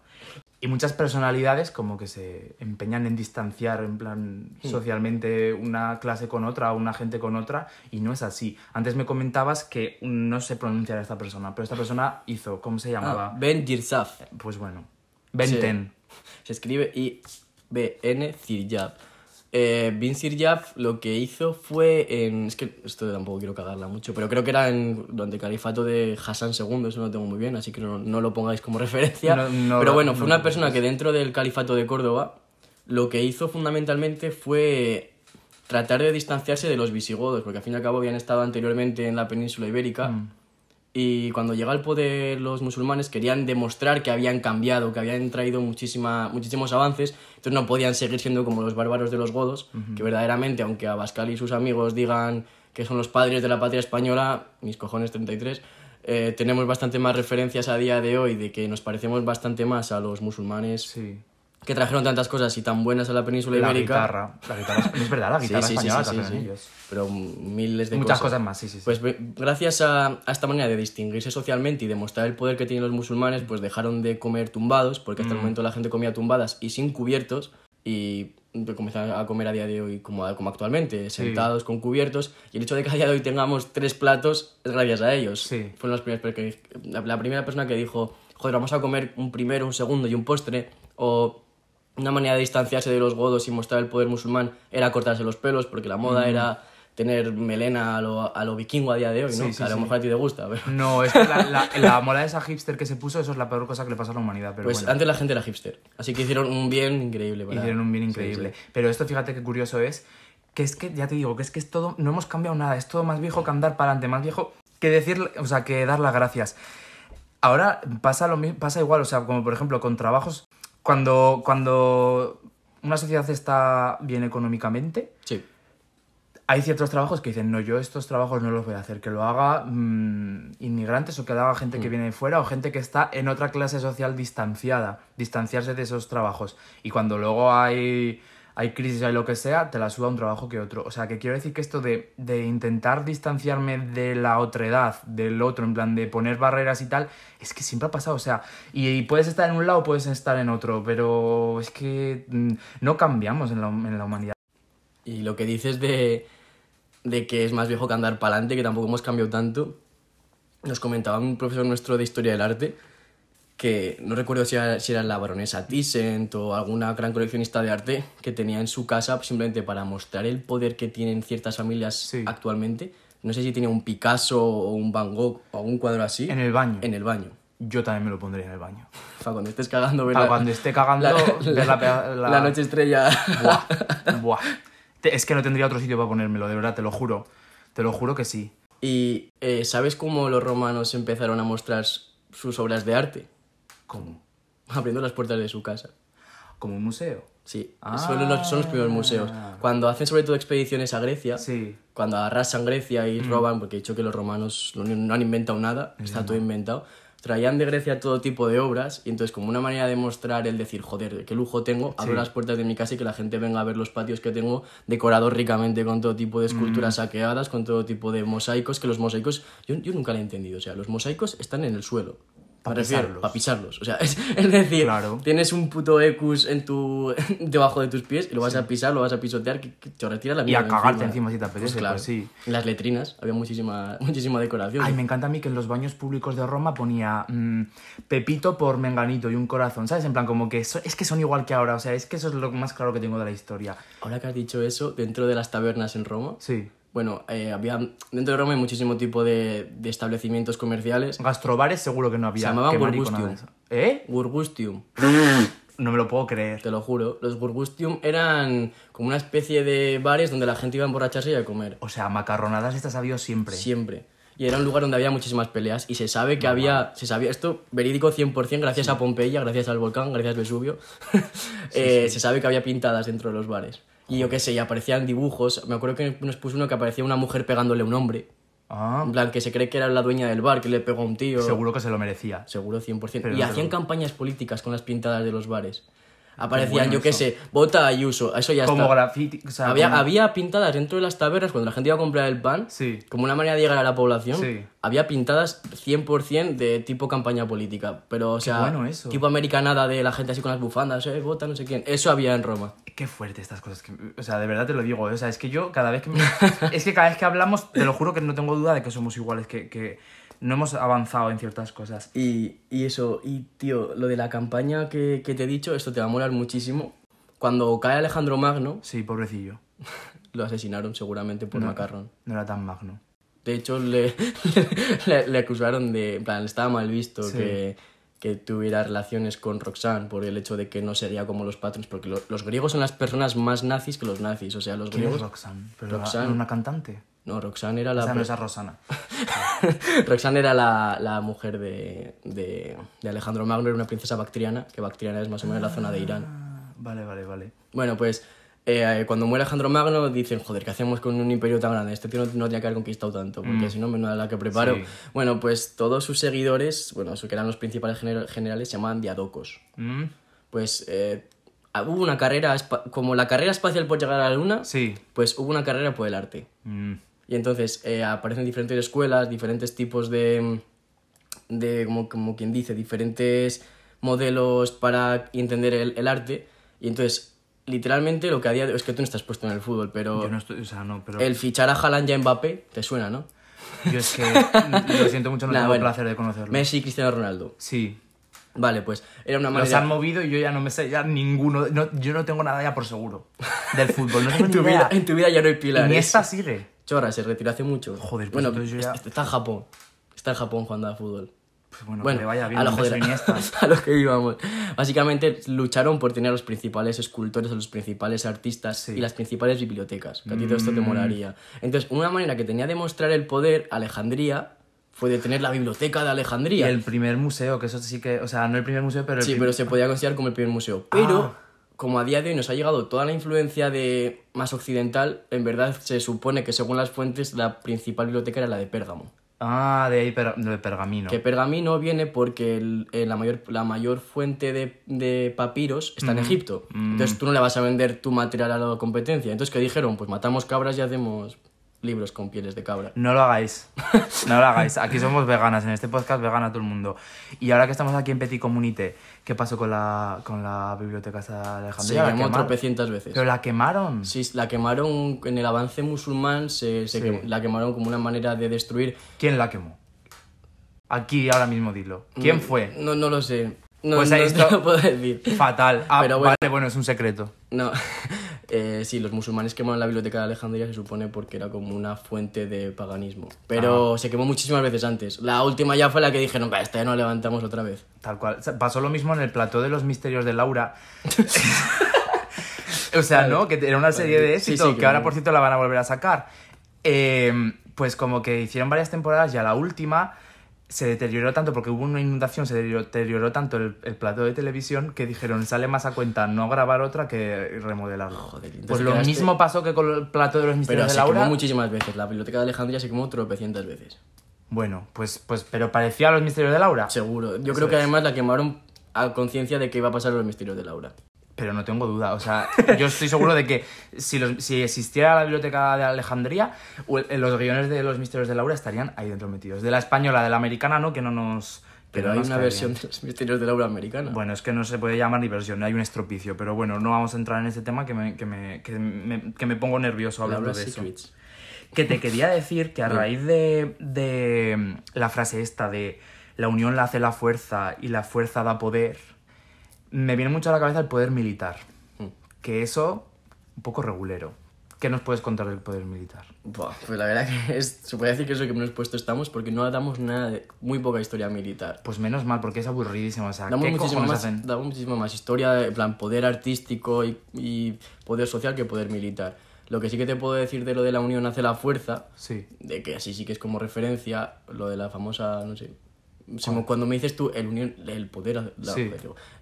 Y muchas personalidades como que se empeñan en distanciar en plan socialmente una clase con otra, una gente con otra, y no es así. Antes me comentabas que no sé pronunciar a esta persona, pero esta persona hizo, ¿cómo se llamaba? Ah, ben Jirsaf. Pues bueno, Benten. Se escribe I-B-N Ziryab. Eh, Bin Ziryab lo que hizo fue en... Es que esto tampoco quiero cagarla mucho, pero creo que era en, durante el califato de Hassan II, eso no lo tengo muy bien, así que no, no lo pongáis como <laughs> referencia. No, no pero bueno, no fue una persona que dentro del califato de Córdoba lo que hizo fundamentalmente fue tratar de distanciarse de los visigodos, porque al fin y al cabo habían estado anteriormente en la península ibérica. Mm. Y cuando llega al poder los musulmanes querían demostrar que habían cambiado, que habían traído muchísima, muchísimos avances, entonces no podían seguir siendo como los bárbaros de los godos, que verdaderamente, aunque Abascal y sus amigos digan que son los padres de la patria española, mis cojones 33, eh, tenemos bastante más referencias a día de hoy de que nos parecemos bastante más a los musulmanes Sí. Que trajeron tantas cosas y tan buenas a la península La ibérica. guitarra. La guitarra. Es verdad, la <laughs> guitarra sí, sí, española sí, sí, sí. ellos. Pero miles de Muchas cosas. cosas más, sí, sí. Pues gracias a, a esta manera de distinguirse socialmente y demostrar el poder que tienen los musulmanes, pues dejaron de comer tumbados, porque Mm. hasta el momento la gente comía tumbadas y sin cubiertos, y comenzaron a comer a día de hoy como, como actualmente, sentados con cubiertos, y el hecho de que a día de hoy tengamos tres platos es gracias a ellos. Sí. Fueron las primeras la, la primera persona que dijo, joder, vamos a comer un primero, un segundo y un postre, o una manera de distanciarse de los godos y mostrar el poder musulmán era cortarse los pelos, porque la moda era tener melena a lo, a lo vikingo a día de hoy, ¿no? Sí, sí, que a lo sí. mejor a ti te gusta. pero- No, es que la, la, <laughs> la mola de esa hipster que se puso, eso es la peor cosa que le pasó a la humanidad. Pero Pues bueno, antes la gente era hipster, así que hicieron un bien increíble. para- hicieron un bien increíble. Pero esto, fíjate qué curioso es, que es que, ya te digo, que es que es todo, no hemos cambiado nada, es todo más viejo que andar para adelante, más viejo que decir, o sea, que dar las gracias. Ahora pasa lo pasa igual, o sea, como por ejemplo con trabajos, cuando, cuando una sociedad está bien económicamente, Sí. hay ciertos trabajos que dicen, no, yo estos trabajos no los voy a hacer, que lo haga mm, inmigrantes o que lo haga gente que viene de fuera o gente que está en otra clase social distanciada, distanciarse de esos trabajos. Y cuando luego hay, hay crisis, hay lo que sea, te la suda un trabajo que otro. O sea, que quiero decir que esto de, de intentar distanciarme de la otredad, del otro, en plan de poner barreras y tal, es que siempre ha pasado. O sea, y, y puedes estar en un lado, puedes estar en otro, pero es que mm, no cambiamos en la, en la humanidad. Y lo que dices de, de que es más viejo que andar para adelante, que tampoco hemos cambiado tanto, nos comentaba un profesor nuestro de Historia del Arte que no recuerdo si era, si era la baronesa Thyssen o alguna gran coleccionista de arte que tenía en su casa simplemente para mostrar el poder que tienen ciertas familias Sí. actualmente. No sé si tenía un Picasso o un Van Gogh o algún cuadro así. En el baño. En el baño. Yo también me lo pondría en el baño. <laughs> Para cuando estés cagando, ver Para la- cuando esté cagando, ver la pea- la- la noche estrella. Buah, buah. Es que no tendría otro sitio para ponérmelo, de verdad, te lo juro. Te lo juro que sí. Y eh, ¿sabes cómo los romanos empezaron a mostrar sus obras de arte? ¿Cómo? Abriendo las puertas de su casa. Como un museo. Sí, Ah. son, los, son los primeros museos. Cuando hacen sobre todo expediciones a Grecia, Sí. cuando arrasan Grecia y roban, porque he dicho que los romanos no, no han inventado nada, está todo inventado, traían de Grecia todo tipo de obras y entonces como una manera de mostrar el decir, joder, qué lujo tengo, abro Sí. las puertas de mi casa y que la gente venga a ver los patios que tengo decorados ricamente con todo tipo de esculturas saqueadas, con todo tipo de mosaicos, que los mosaicos, yo, yo nunca lo he entendido, o sea, los mosaicos están en el suelo. Pa' pisarlos. Para pisarlos. O sea, <laughs> es, es decir, Claro. tienes un puto ecus en tu, <laughs> debajo de tus pies y lo vas a pisar, lo vas a pisotear, que, que te retira la Y mierda a cagarte encima si te apetece, claro. pues sí. En las letrinas había muchísima, <laughs> muchísima decoración. Ay, me encanta a mí que en los baños públicos de Roma ponía mm, Pepito por Menganito y un corazón, ¿sabes? En plan, como que so- es que son igual que ahora, o sea, es que eso es lo más claro que tengo de la historia. Ahora que has dicho eso, dentro de las tabernas en Roma, Sí. Bueno, eh, había, dentro de Roma hay muchísimo tipo de, de establecimientos comerciales. Gastrobares seguro que no había. Se llamaban Burgustium. ¿Eh? Gurgustium, No me lo puedo creer. te lo juro. Los Gurgustium eran como una especie de bares donde la gente iba a emborracharse y a comer. O sea, macarronadas estas ha habido siempre. Siempre. Y era un lugar donde había muchísimas peleas y se sabe que había, se sabía esto verídico 100% gracias a Pompeya, gracias al volcán, gracias a Vesubio. <laughs> Eh, Se sabe que había pintadas dentro de los bares. Y yo qué sé, y aparecían dibujos. Me acuerdo que nos puso uno que aparecía una mujer pegándole a un hombre. Ah, En plan, que se cree que era la dueña del bar, que le pegó a un tío. seguro que se lo merecía. Seguro 100%. Pero y no hacían campañas políticas con las pintadas de los bares. Aparecían, bueno yo qué sé, vota a Ayuso, eso ya Como está. graffiti. O sea, Había, como- había pintadas dentro de las tabernas cuando la gente iba a comprar el pan, Sí. como una manera de llegar a la población. Sí. Había pintadas 100% de tipo campaña política. Pero, o sea, bueno eso. tipo americanada de la gente así con las bufandas, eh, vota no sé quién. Eso había en Roma. Qué fuerte estas cosas. Que, o sea, de verdad te lo digo. ¿eh? O sea, es que yo cada vez que... me- <laughs> es que cada vez que hablamos, te lo juro que no tengo duda de que somos iguales, que, que no hemos avanzado en ciertas cosas. Y, y eso, y tío, lo de la campaña que, que te he dicho, esto te va a molar muchísimo. Cuando cae Alejandro Magno, Sí, pobrecillo. <laughs> lo asesinaron seguramente por macarrón. No era tan magno. De hecho, le, <laughs> le, le acusaron de. En plan, estaba mal visto Sí. que, que tuviera relaciones con Roxanne por el hecho de que no sería como los patrons. Porque lo- los griegos son las personas más nazis que los nazis. O sea, los ¿Quién es griegos. Roxanne? ¿Pero Roxanne. ¿no una cantante? No, Roxanne era O la. sea, no esa Rosana. <laughs> Roxanne era la, la mujer de, de, de Alejandro Magno, era una princesa bactriana, que Bactriana es más o menos la zona de Irán. Ah, Vale, vale, vale. Bueno, pues eh, cuando muere Alejandro Magno dicen, joder, ¿qué hacemos con un imperio tan grande? Este tío no, no tenía que haber conquistado tanto, porque si no, menuda la que preparo. Sí. Bueno, pues todos sus seguidores, bueno, que eran los principales gener- generales, se llamaban diadocos. Mm, Pues eh, hubo una carrera, como la carrera espacial por llegar a la luna, Sí. pues hubo una carrera por el arte. Mm, Y entonces eh, aparecen diferentes escuelas, diferentes tipos de, de como, como quien dice, diferentes modelos para entender el, el arte. Y entonces, literalmente lo que a día de es que tú no estás puesto en el fútbol, pero Yo no estoy... O sea, no, pero... el fichar a Haaland y a Mbappé, te suena, ¿no? Yo es que... <laughs> lo siento mucho, no Nah, tengo bueno. el placer de conocerlo. Messi y Cristiano Ronaldo. Sí. Vale, pues era una Los manera... han movido y yo ya no me sé ya ninguno. No, yo no tengo nada ya por seguro <laughs> del fútbol. No tengo en, ni tu vida, en tu vida ya no hay pilares. Iniesta sigue. Chorra, se retiró hace mucho. Joder, pues bueno, yo ya- est- está en Japón. Está en Japón jugando a fútbol. Pues bueno, Bueno, que le vaya bien. a, lo un beso joder, Iniesta. <laughs> a lo que íbamos. Básicamente lucharon por tener a los principales escultores, a los principales artistas Sí. Mm. y las principales bibliotecas. Que a ti todo esto te molaría. Entonces, una manera que tenía de mostrar el poder Alejandría fue de tener la biblioteca de Y Alejandría. el primer museo, que eso sí que. O sea, no el primer museo, pero el Sí, prim- pero se podía considerar como el primer museo. Pero, Ah. Como a día de hoy nos ha llegado toda la influencia de más occidental, en verdad se supone que según las fuentes la principal biblioteca era la de Pérgamo. Ah, de ahí, per- de pergamino. Que pergamino viene porque el- eh, la, mayor, la mayor fuente de, de papiros está en Egipto. Entonces tú no le vas a vender tu material a la competencia. Entonces, ¿qué dijeron? Pues matamos cabras y hacemos libros con pieles de cabra. No lo hagáis. No lo hagáis. Aquí somos veganas. En este podcast vegana todo el mundo. Y ahora que estamos aquí en Petit Communité, ¿qué pasó con la, con la biblioteca esta de Se Alejandría? ¿La quemó quemaron? tropecientas veces. Pero la quemaron. Sí, la quemaron en el avance musulmán, se, se Sí. quem- la quemaron como una manera de destruir. ¿Quién la quemó? Aquí ahora mismo dilo. ¿Quién fue? No, no lo sé. No, Pues no ahí te lo puedo decir. Fatal. Ah, Pero bueno. vale, bueno, es un secreto. No, eh, sí, los musulmanes quemaron la biblioteca de Alejandría se supone porque era como una fuente de paganismo. Pero se quemó muchísimas veces antes. La última ya fue la que dijeron, "Va, esta ya no levantamos otra vez. Tal cual. Pasó lo mismo en el plató de los misterios de Laura. <laughs> <laughs> o sea, ¿no? Que era una serie de Sí, éxito, sí, que que ahora, por cierto, la van a volver a sacar. Eh, pues como que hicieron varias temporadas y a la última se deterioró tanto, porque hubo una inundación, se deterioró, tanto el, el plató de televisión que dijeron, sale más a cuenta no grabar otra que remodelarlo. Joder, pues lo quedaste- mismo pasó que con el plató de los misterios se de Laura. quemó muchísimas veces. La biblioteca de Alejandría se quemó tropecientas veces. Bueno, pues, pues, pero parecía a los misterios de Laura. Seguro. Yo Eso creo que es. además la quemaron a conciencia de que iba a pasar los misterios de Laura. Pero no tengo duda, o sea, yo estoy seguro de que si, los- si existiera la biblioteca de Alejandría, el- los guiones de los misterios de Laura estarían ahí dentro metidos. De la española, de la americana, no, que no nos... Pero no hay una versión bien. de los misterios de Laura americana. Bueno, es que no se puede llamar ni versión, hay un estropicio, pero bueno, no vamos a entrar en ese tema que me, que me, que me, que me pongo nervioso hablando Laura de eso. Que te quería decir que a raíz de, de mm, la frase esta de la unión la hace la fuerza y la fuerza da poder, me viene mucho a la cabeza el poder militar. Mm. Que eso, un poco regulero. ¿Qué nos puedes contar del poder militar? Buah, pues la verdad que es, se puede decir que es lo que menos puesto estamos porque no damos nada de, muy poca historia militar. Pues menos mal, porque es aburridísimo. O sea, Damos ¿qué muchísimo, más, hacen? damos muchísimo más historia, en plan poder artístico y, y poder social que poder militar. Lo que sí que te puedo decir de lo de la unión hace la fuerza, Sí. de que así sí que es como referencia, lo de la famosa, no sé, cuando me dices tú el, unión, el poder, la, Sí.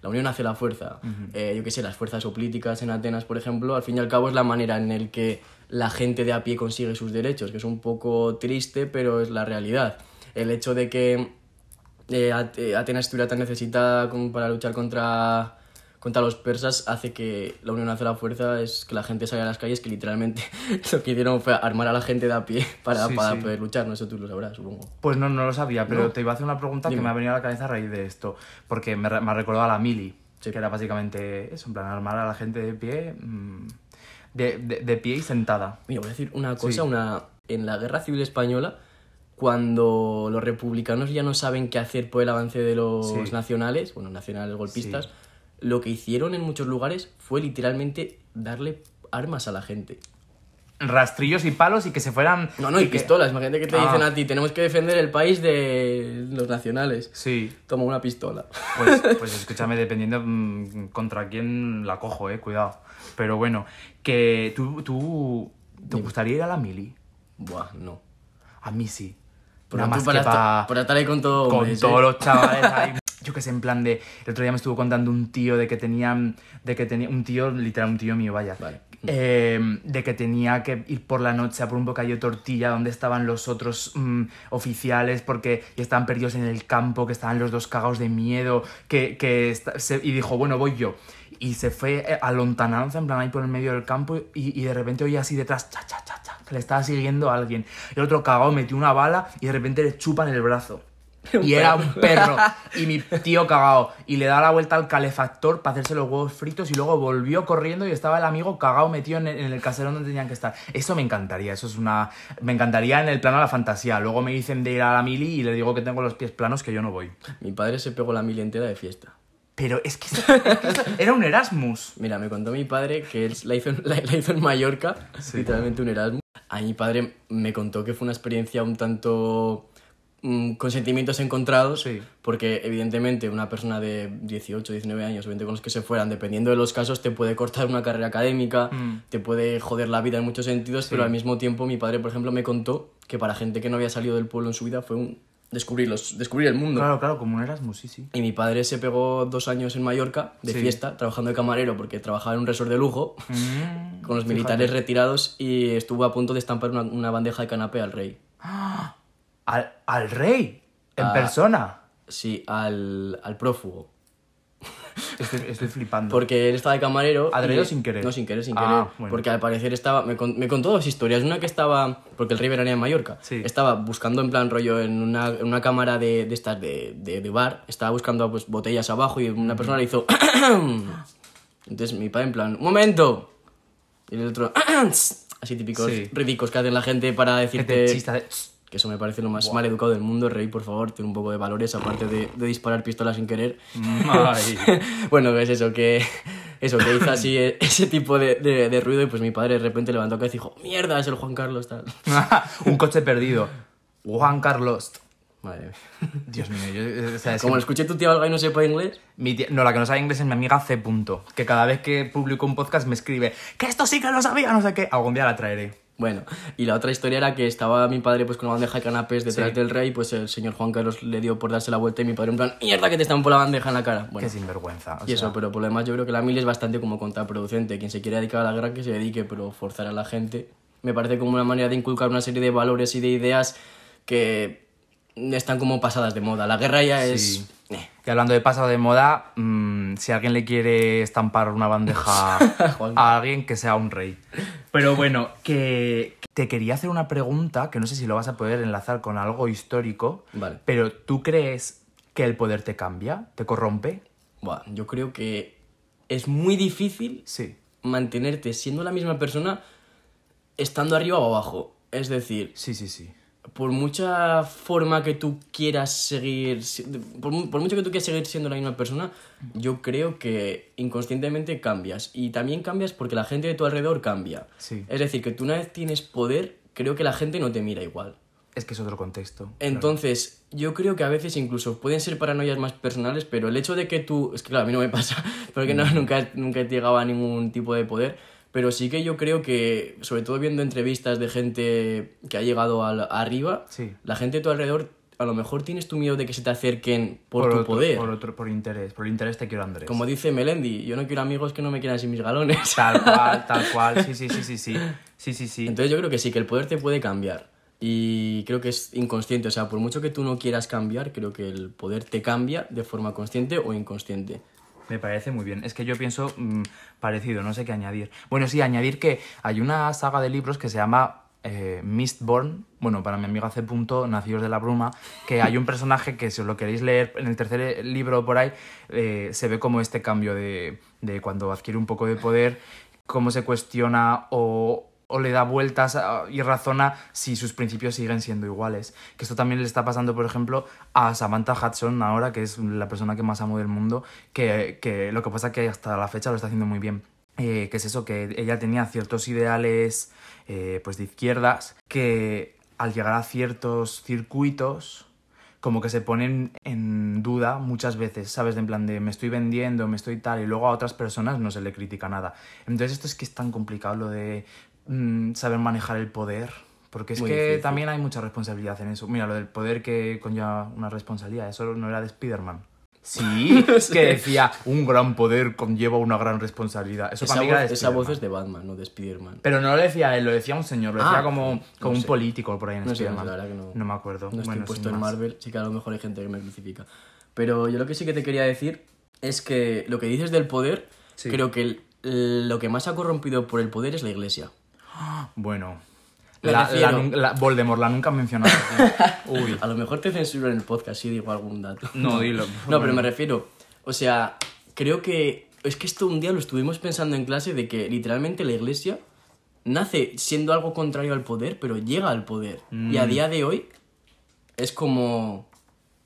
unión hace la fuerza, eh, yo qué sé, las fuerzas o políticas en Atenas, por ejemplo, al fin y al cabo es la manera en el que la gente de a pie consigue sus derechos, que es un poco triste, pero es la realidad. El hecho de que eh, eh, Atenas estuviera tan necesitada como para luchar contra, contra los persas hace que la unión hace la fuerza, es que la gente salga a las calles, que literalmente <laughs> lo que hicieron fue armar a la gente de a pie <laughs> para, Sí, para sí. poder luchar, no sé, tú lo sabrás, supongo. Pues no, no lo sabía, pero No. te iba a hacer una pregunta que Dime. me ha venido a la cabeza a raíz de esto. Porque me, me ha recordado a la mili, que era básicamente eso, en plan, armar a la gente de pie, mm, de, de, de pie y sentada. Mira, voy a decir una cosa, Sí. una en la Guerra Civil Española, cuando los republicanos ya no saben qué hacer por el avance de los Sí. nacionales, bueno, nacionales golpistas, lo que hicieron en muchos lugares fue literalmente darle armas a la gente. Rastrillos y palos y que se fueran... No, no, y que- pistolas. Imagínate que te Ah. dicen a ti, tenemos que defender el país de los nacionales. Sí, Toma una pistola. pues, <laughs> pues escúchame, dependiendo mm, contra quién la cojo, eh, cuidado. Pero bueno, que tú, tú ¿te gustaría ir a la mili? Buah, no. A mí sí. Pero Nada más para, estar, para estar ahí con todo. con todos ¿eh? los chavales ahí. Yo que sé, en plan de. El otro día me estuvo contando un tío de que tenía. De que tenía. Un tío, literal, un tío mío, vaya. Vale. Eh, de que tenía que ir por la noche a por un bocadillo de tortilla donde estaban los otros mm, oficiales porque estaban perdidos en el campo, que estaban los dos cagados de miedo, que, que se- y dijo, bueno, voy yo. Y se fue eh, a lontananza, en plan ahí por el medio del campo, y, y de repente oía así detrás, cha, cha, cha, cha, que le estaba siguiendo a alguien. El otro cagado metió una bala y de repente le chupan el brazo. <laughs> Y era un perro. <laughs> Y mi tío cagao. Y le da la vuelta al calefactor para hacerse los huevos fritos. Y luego volvió corriendo y estaba el amigo cagao metido en el, en el caserón donde tenían que estar. Eso me encantaría. Eso es una. Me encantaría en el plano de la fantasía. Luego me dicen de ir a la mili y le digo que tengo los pies planos que yo no voy. Mi padre se pegó la mil entera de fiesta. Pero es que, eso- es que eso era un Erasmus. Mira, me contó mi padre que él la hizo en, la, la hizo en Mallorca, literalmente un Erasmus. A mi padre me contó que fue una experiencia un tanto con sentimientos encontrados, Sí. porque evidentemente una persona de 18, 19 años, o 20 con los que se fueran, dependiendo de los casos, te puede cortar una carrera académica, Mm. te puede joder la vida en muchos sentidos, pero al mismo tiempo mi padre, por ejemplo, me contó que para gente que no había salido del pueblo en su vida fue un descubrir, los, descubrir el mundo. Claro, claro, como un Erasmus, sí, sí. Y mi padre se pegó dos años en Mallorca de Sí. fiesta, trabajando de camarero, porque trabajaba en un resort de lujo Mm, con los fíjate. militares retirados y estuvo a punto de estampar una, una bandeja de canapé al rey. Al, al rey. En Ah. persona. Sí, al, al prófugo. Estoy, estoy flipando. Porque él estaba de camarero. ¿Adrede sin querer? No, sin querer, sin Ah, querer. bueno. Porque al parecer estaba. Me, con- me contó dos historias. Una que estaba. Porque el rey veranía en Mallorca. Sí. Estaba buscando en plan rollo en una, en una cámara de, de estas de, de, de bar. Estaba buscando pues botellas abajo y una persona le hizo. <coughs> Entonces mi padre en plan. ¡Un momento! Y el otro. <coughs> Así típicos Sí. ridículos que hacen la gente para Que decirte. de- Que eso me parece lo más mal educado del mundo. Rey, por favor, ten un poco de valores, aparte de, de disparar pistolas sin querer. <laughs> Bueno, es eso, que eso, que hizo así eh, ese tipo de, de- de ruido y pues mi padre de repente levantó la cabeza y dijo, mierda, es el Juan Carlos tal. <laughs> un coche perdido. Juan Carlos. Madre mía. Dios mío, yo, eh, o sea, Como que lo escuché tu tío algo y no sepa inglés, mi tía- no, la que no sabe inglés es mi amiga C. Punto, que cada vez que publico un podcast me escribe que esto sí que lo sabía, no sé qué. Algún día la traeré. Bueno. Y la otra historia era que estaba mi padre pues con una bandeja de canapés detrás Sí. del rey, pues el señor Juan Carlos le dio por darse la vuelta y mi padre en plan, mierda que te están por la bandeja en la cara. Bueno, Qué sinvergüenza. o y eso, sea, pero por lo demás yo creo que la mil es bastante como contraproducente. Quien se quiere dedicar a la guerra que se dedique, pero forzar a la gente me parece como una manera de inculcar una serie de valores y de ideas que están como pasadas de moda. La guerra ya es... Sí. eh, Y hablando de pasado de moda, mm, si alguien le quiere estampar una bandeja <laughs> a alguien, que sea un rey. Pero bueno, que te quería hacer una pregunta que no sé si lo vas a poder enlazar con algo histórico. Vale. Pero ¿tú crees que el poder te cambia? ¿Te corrompe? Buah, yo creo que es muy difícil Sí. mantenerte siendo la misma persona estando arriba o abajo. Es decir, Sí, sí, sí. Por mucha forma que tú quieras seguir, por, mu- por mucho que tú quieras seguir siendo la misma persona, yo creo que inconscientemente cambias. Y también cambias porque la gente de tu alrededor cambia. Sí. Es decir, que tú una vez tienes poder, creo que la gente no te mira igual. Es que es otro contexto. Entonces, yo creo que a veces incluso pueden ser paranoias más personales, pero el hecho de que tú, es que claro, a mí no me <laughs> pasa, porque no, nunca, nunca he llegado a ningún tipo de poder, pero sí que yo creo que, sobre todo viendo entrevistas de gente que ha llegado al- arriba, Sí. la gente de tu alrededor, a lo mejor tienes tu miedo de que se te acerquen por, tu otro, poder. Por, otro, por interés. Por interés te quiero, Andrés. Como dice Melendi, yo no quiero amigos que no me quieran sin mis galones. <laughs> Tal cual, <laughs> tal cual. Sí, sí, sí, sí, sí. Sí, sí, sí. Entonces yo creo que sí, que el poder te puede cambiar. Y creo que es inconsciente, o sea, por mucho que tú no quieras cambiar, creo que el poder te cambia de forma consciente o inconsciente. Me parece muy bien. Es que yo pienso mm, parecido, no sé qué añadir. Bueno, sí, añadir que hay una saga de libros que se llama eh, Mistborn. Bueno, para mi amiga C. Punto, Nacidos de la Bruma, que hay un personaje que si os lo queréis leer en el tercer libro por ahí, eh, se ve como este cambio de, de cuando adquiere un poco de poder, cómo se cuestiona o, o le da vueltas a- y razona si sus principios siguen siendo iguales. Que esto también le está pasando, por ejemplo, a Samantha Hudson ahora, que es la persona que más amo del mundo, que, que lo que pasa es que hasta la fecha lo está haciendo muy bien. Eh, que es eso, que ella tenía ciertos ideales eh, pues de izquierdas que al llegar a ciertos circuitos como que se ponen en duda muchas veces, ¿sabes? En plan de me estoy vendiendo, me estoy tal, y luego a otras personas no se le critica nada. Entonces esto es que es tan complicado lo de mm, saber manejar el poder, porque es Muy que difícil. también hay mucha responsabilidad en eso. Mira, lo del poder que conlleva una responsabilidad, eso no era de Spider-Man. Sí, <laughs> que decía, un gran poder conlleva una gran responsabilidad. Eso Esa, para mí era voz, de esa voz es de Batman, no de Spider-Man. Pero no lo decía él, lo decía un señor, lo decía Ah, como, no como un sé. político por ahí en No Spider-Man. verdad que no. me acuerdo. No estoy Bueno, puesto en más. Marvel, sí que a lo mejor hay gente que me crucifica. Pero yo lo que sí que te quería decir es que lo que dices del poder, Sí. creo que lo que más ha corrompido por el poder es la iglesia. Bueno. La, la la- Voldemort, la nunca han mencionado. <laughs> Uy. A lo mejor te censuro en el podcast si digo algún dato. No, dilo. No, pero me refiero, o sea, creo que es que esto un día lo estuvimos pensando en clase de que literalmente la iglesia nace siendo algo contrario al poder, pero llega al poder. Y Mm. a día de hoy es como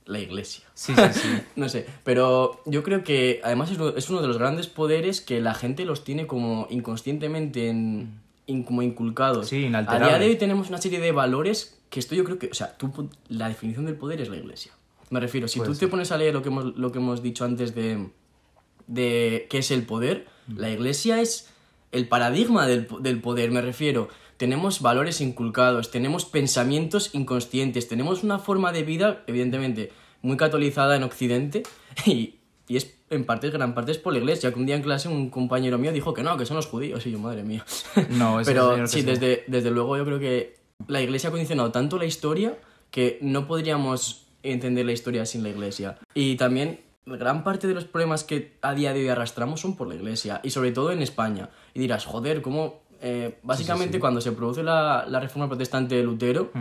la iglesia. Sí, sí, sí. <laughs> No sé, pero yo creo que además es uno, de los grandes poderes que la gente los tiene como inconscientemente en, in- como inculcados. Sí, A inalterables. día de hoy tenemos una serie de valores que esto yo creo que, o sea, tú, la definición del poder es la iglesia. Me refiero, si Puede tú te pones a leer lo que hemos, lo que hemos dicho antes de, de qué es el poder, Mm. la iglesia es el paradigma del, del poder, me refiero. Tenemos valores inculcados, tenemos pensamientos inconscientes, tenemos una forma de vida, evidentemente, muy catolizada en Occidente <laughs> y, y es en parte, gran parte es por la iglesia. Que un día en clase un compañero mío dijo que no, que son los judíos y yo, madre mía. <laughs> No, ese Pero sí, sí. desde, desde luego yo creo que la iglesia ha condicionado tanto la historia que no podríamos entender la historia sin la iglesia. Y también gran parte de los problemas que a día de hoy arrastramos son por la iglesia, y sobre todo en España. Y dirás, joder, ¿cómo...? eh, básicamente cuando se produce la, la reforma protestante de Lutero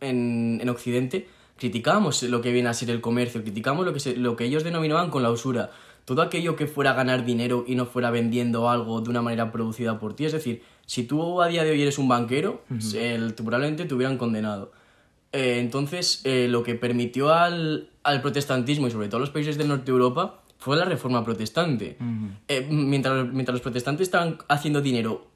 en, en Occidente, criticábamos lo que viene a ser el comercio, criticábamos lo que, se- lo que ellos denominaban con la usura. Todo aquello que fuera a ganar dinero y no fuera vendiendo algo de una manera producida por ti. Es decir, si tú a día de hoy eres un banquero, el- tú probablemente te hubieran condenado. Eh, entonces, eh, lo que permitió al, al protestantismo y sobre todo a los países del norte de Europa fue la reforma protestante. Eh, mientras, mientras los protestantes estaban haciendo dinero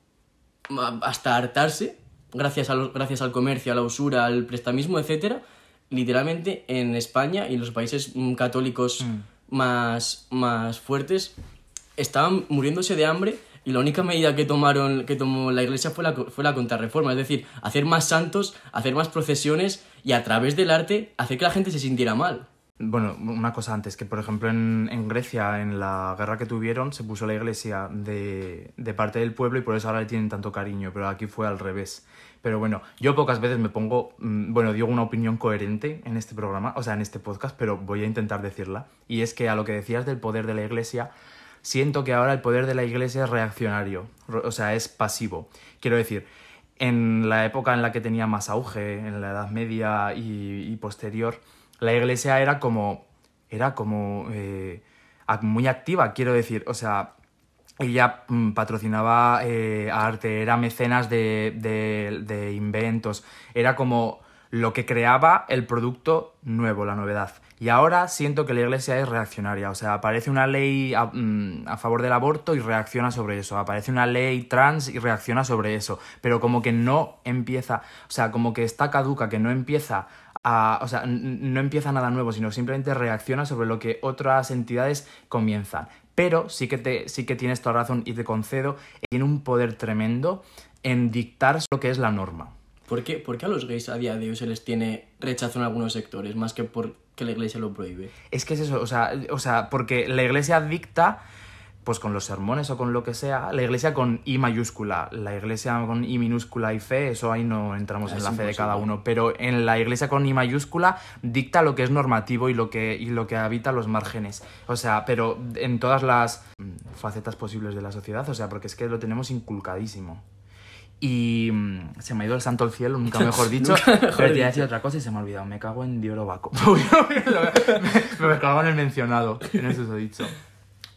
ma- hasta hartarse, gracias, a los- gracias al comercio, a la usura, al prestamismo, etcétera, literalmente en España y en los países mm, católicos más, más fuertes estaban muriéndose de hambre y la única medida que tomaron que tomó la iglesia fue la, fue la contrarreforma, es decir, hacer más santos, hacer más procesiones y a través del arte hacer que la gente se sintiera mal. Bueno, una cosa antes, que por ejemplo en, en Grecia, en la guerra que tuvieron, se puso la iglesia de, de parte del pueblo y por eso ahora le tienen tanto cariño, pero aquí fue al revés. Pero bueno, yo pocas veces me pongo, mm, bueno, digo una opinión coherente en este programa, o sea, en este podcast, pero voy a intentar decirla. Y es que a lo que decías del poder de la iglesia, siento que ahora el poder de la iglesia es reaccionario, o sea, es pasivo. Quiero decir, en la época en la que tenía más auge, en la Edad Media y, posterior, la iglesia era como, era como eh, muy activa, quiero decir, o sea, ella mm, patrocinaba eh, arte, era mecenas de, de- de inventos, era como lo que creaba el producto nuevo, la novedad. Y ahora siento que la iglesia es reaccionaria, o sea, aparece una ley a, mm, a, favor del aborto y reacciona sobre eso, aparece una ley trans y reacciona sobre eso, pero como que no empieza, o sea, como que está caduca, que no empieza a, o sea, no empieza nada nuevo, sino simplemente reacciona sobre lo que otras entidades comienzan. Pero sí que, te, sí que tienes toda razón y te concedo, tiene un poder tremendo en dictar lo que es la norma. ¿Por qué, ¿Por qué a los gays a día de hoy se les tiene rechazo en algunos sectores, más que porque la iglesia lo prohíbe? Es que es eso, o sea, o sea, porque la iglesia dicta, pues con los sermones o con lo que sea, la iglesia con I mayúscula, la iglesia con I minúscula y fe, eso ahí no entramos Es en la fe de cada uno, pero en la iglesia con I mayúscula dicta lo que es normativo y lo que, y lo que habita los márgenes. O sea, pero en todas las facetas posibles de la sociedad, o sea, porque es que lo tenemos inculcadísimo. Y mm, se me ha ido el santo al cielo, nunca mejor <laughs> dicho. Nunca mejor pero te iba a decir otra cosa y se me ha olvidado. Me cago en Dioro Baco. <laughs> me, me cago en el mencionado, en eso he dicho.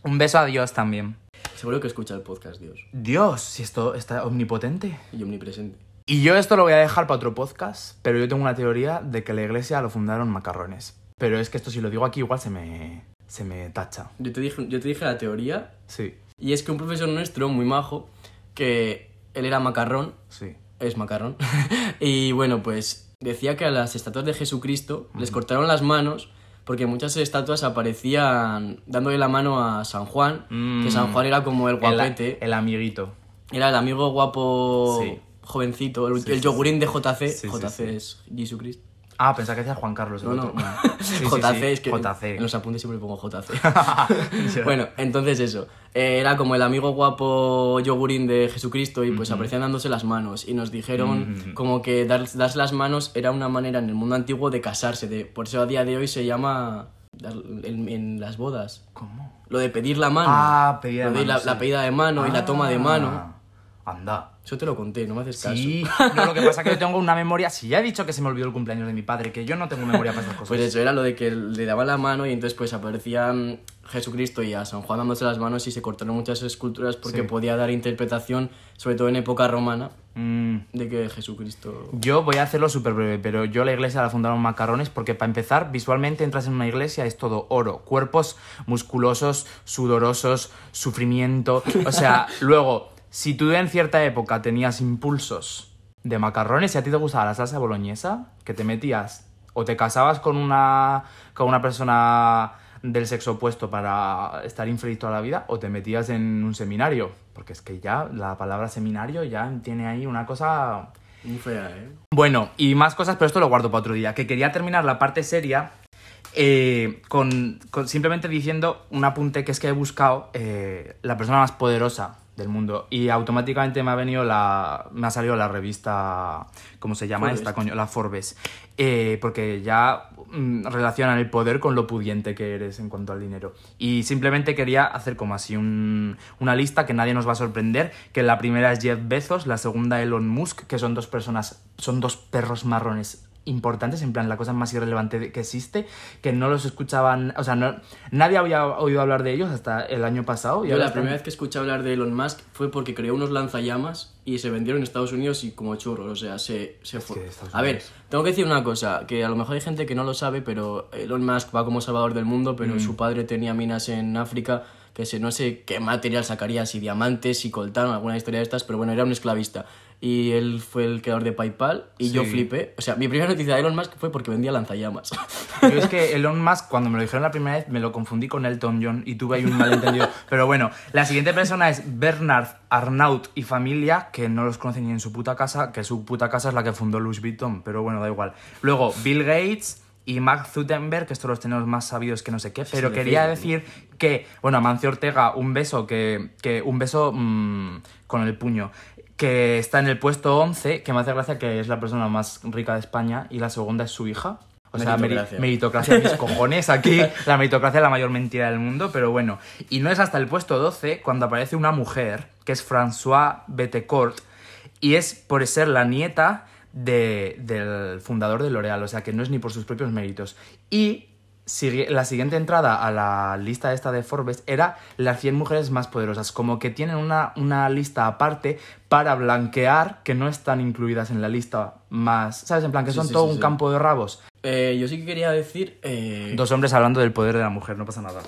Un beso a Dios también. Seguro que escucha el podcast, Dios. Dios, si esto está omnipotente. Y omnipresente. Y yo esto lo voy a dejar para otro podcast, pero yo tengo una teoría de que la iglesia lo fundaron macarrones. Pero es que esto si lo digo aquí igual se me, se me tacha. Yo te, dije, yo te dije la teoría, Sí, y es que un profesor nuestro, muy majo, que él era macarrón, sí. es macarrón, <laughs> y bueno, pues decía que a las estatuas de Jesucristo les cortaron las manos porque muchas estatuas aparecían dándole la mano a San Juan, Mm. que San Juan era como el El, guapete, el amiguito. era el amigo guapo Sí. jovencito, el, Sí, el yogurín de JC, JC es Jesucristo. Ah, pensaba que decía Juan Carlos. el No, no. otro. <laughs> Sí, sí, JC sí. es que JC. en los apuntes siempre pongo JC. <laughs> <laughs> bueno, entonces eso. Eh, era como el amigo guapo yogurín de Jesucristo y pues aparecían dándose las manos. Y nos dijeron como que dar- darse las manos era una manera en el mundo antiguo de casarse. De, por eso a día de hoy se llama en, en las bodas. ¿Cómo? Lo de pedir la mano. Ah, Lo de mano, la, la sí. pedida de mano y la toma de mano. Anda. Eso te lo conté, no me haces caso. Sí, <laughs> no, lo que pasa es que yo tengo una memoria. Si ya he dicho que se me olvidó el cumpleaños de mi padre, que yo no tengo memoria para estas cosas. Pues eso era lo de que le daban la mano y entonces pues aparecían Jesucristo y a San Juan dándose las manos y se cortaron muchas esculturas porque Sí. podía dar interpretación, sobre todo en época romana, Mm, de que Jesucristo... yo voy a hacerlo súper breve, pero yo la iglesia la fundaron macarrones porque para empezar, visualmente entras en una iglesia, es todo oro, cuerpos musculosos, sudorosos, sufrimiento. O sea, <laughs> luego, si tú en cierta época tenías impulsos de macarrones y a ti te gustaba la salsa boloñesa, que te metías o te casabas con una, con una persona del sexo opuesto para estar infeliz toda la vida o te metías en un seminario, porque es que ya la palabra seminario ya tiene ahí una cosa Muy fea, ¿eh? bueno, y más cosas, pero esto lo guardo para otro día. Que quería terminar la parte seria eh, con, con simplemente diciendo un apunte que es que he buscado eh, la persona más poderosa del mundo. Y automáticamente me ha venido la me ha salido la revista cómo se llama Forbes. esta coño la Forbes. Eh, porque ya mm, relacionan el poder con lo pudiente que eres en cuanto al dinero. Y simplemente quería hacer como así un- una lista que nadie nos va a sorprender que la primera es Jeff Bezos la segunda Elon Musk que son dos personas son dos perros marrones importantes, en plan la cosa más irrelevante que existe, que no los escuchaban, o sea, no, nadie había oído hablar de ellos hasta el año pasado. Y Yo la están- primera vez que escuché hablar de Elon Musk fue porque creó unos lanzallamas y se vendieron en Estados Unidos y como churros, o sea, se, se fue. A ver, tengo que decir una cosa, que a lo mejor hay gente que no lo sabe, pero Elon Musk va como salvador del mundo, Mm. pero su padre tenía minas en África, que se, no sé qué material sacaría, si diamantes, si coltán, alguna historia de estas, pero bueno, era un esclavista. Y él fue el creador de PayPal y yo flipé. O sea, mi primera noticia de Elon Musk fue porque vendía lanzallamas. Yo es que Elon Musk, cuando me lo dijeron la primera vez, me lo confundí con Elton John y tuve ahí un malentendido. <laughs> Pero bueno, la siguiente persona es Bernard Arnault y familia, que no los conoce ni en su puta casa, que su puta casa es la que fundó Louis Vuitton, pero bueno, da igual. Luego, Bill Gates y Mark Zuckerberg, que estos los tenemos más sabidos que no sé qué, pero quería decir que, bueno, Amancio Ortega, un beso que, que un beso mm, con el puño, que está en el puesto 11, que me hace gracia que es la persona más rica de España y la segunda es su hija. O sea, meri- Meritocracia. meritocracia mis <laughs> cojones aquí. La meritocracia es la mayor mentira del mundo, pero bueno. Y no es hasta el puesto 12 cuando aparece una mujer, que es François Bettecourt, y es por ser la nieta de- del fundador de L'Oreal, o sea que no es ni por sus propios méritos. Y la siguiente entrada a la lista esta de Forbes era las 100 mujeres más poderosas. Como que tienen una, una lista aparte para blanquear que no están incluidas en la lista más. ¿Sabes? En plan, que Sí, son sí, todo sí, un campo de rabos. Eh, yo sí que quería decir... eh, Dos hombres hablando del poder de la mujer, no pasa nada.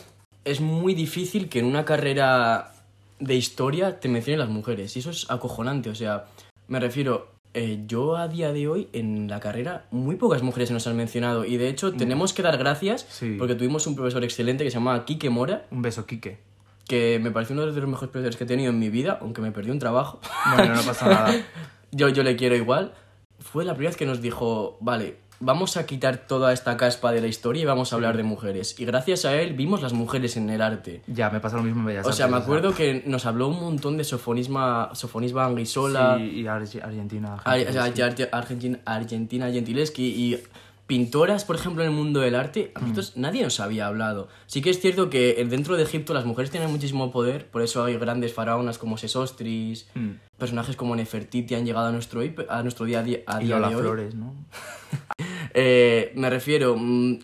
es muy difícil que en una carrera de historia te mencionen las mujeres. Y eso es acojonante. O sea, me refiero, eh, yo a día de hoy en la carrera muy pocas mujeres nos han mencionado. Y de hecho tenemos que dar gracias Sí. porque tuvimos un profesor excelente que se llama Quique Mora, Un beso, Quique. que me pareció uno de los mejores profesores que he tenido en mi vida, aunque me perdió un trabajo. Bueno, no pasa nada. <laughs> yo, yo le quiero igual. Fue la primera vez que nos dijo, vale, vamos a quitar toda esta caspa de la historia y vamos a hablar de mujeres. Y gracias a él vimos las mujeres en el arte. Ya, me pasa lo mismo en Bellas O sea, me Artes, acuerdo que nos habló un montón de Sofonisma, Sofonisma Anguisola, Sí, y Argentina. Ar- Argentina, sí. Ar- Argentina, Argentina Gentileschi y pintoras, por ejemplo, en el mundo del arte, a Mm. nosotros nadie nos había hablado. Sí que es cierto que dentro de Egipto las mujeres tienen muchísimo poder, por eso hay grandes faraonas como Sesostris, Mm. personajes como Nefertiti han llegado a nuestro, a nuestro día a día, a Y día de hoy. Flores, ¿no? <laughs> Eh, me refiero, mm,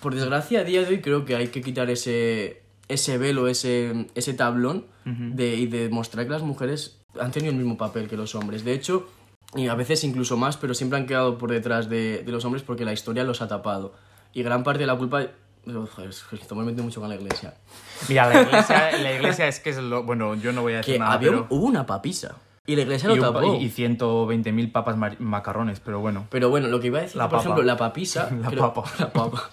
por desgracia, a día de hoy creo que hay que quitar ese, ese velo, ese, ese tablón de, y de mostrar que las mujeres han tenido el mismo papel que los hombres. De hecho, y a veces incluso más, pero siempre han quedado por detrás de, de los hombres porque la historia los ha tapado. Y gran parte de la culpa... Que estamos metiendo mucho con la iglesia. Mira, la iglesia, la iglesia es que es lo... Bueno, yo no voy a decir Que nada, había pero... hubo una papisa. Y la iglesia lo y, tapó. y 120.000 papas macarrones, pero bueno. Pero bueno, lo que iba a decir, La por papa. ejemplo, la papisa... <laughs> La creo- papa. <laughs> La papa.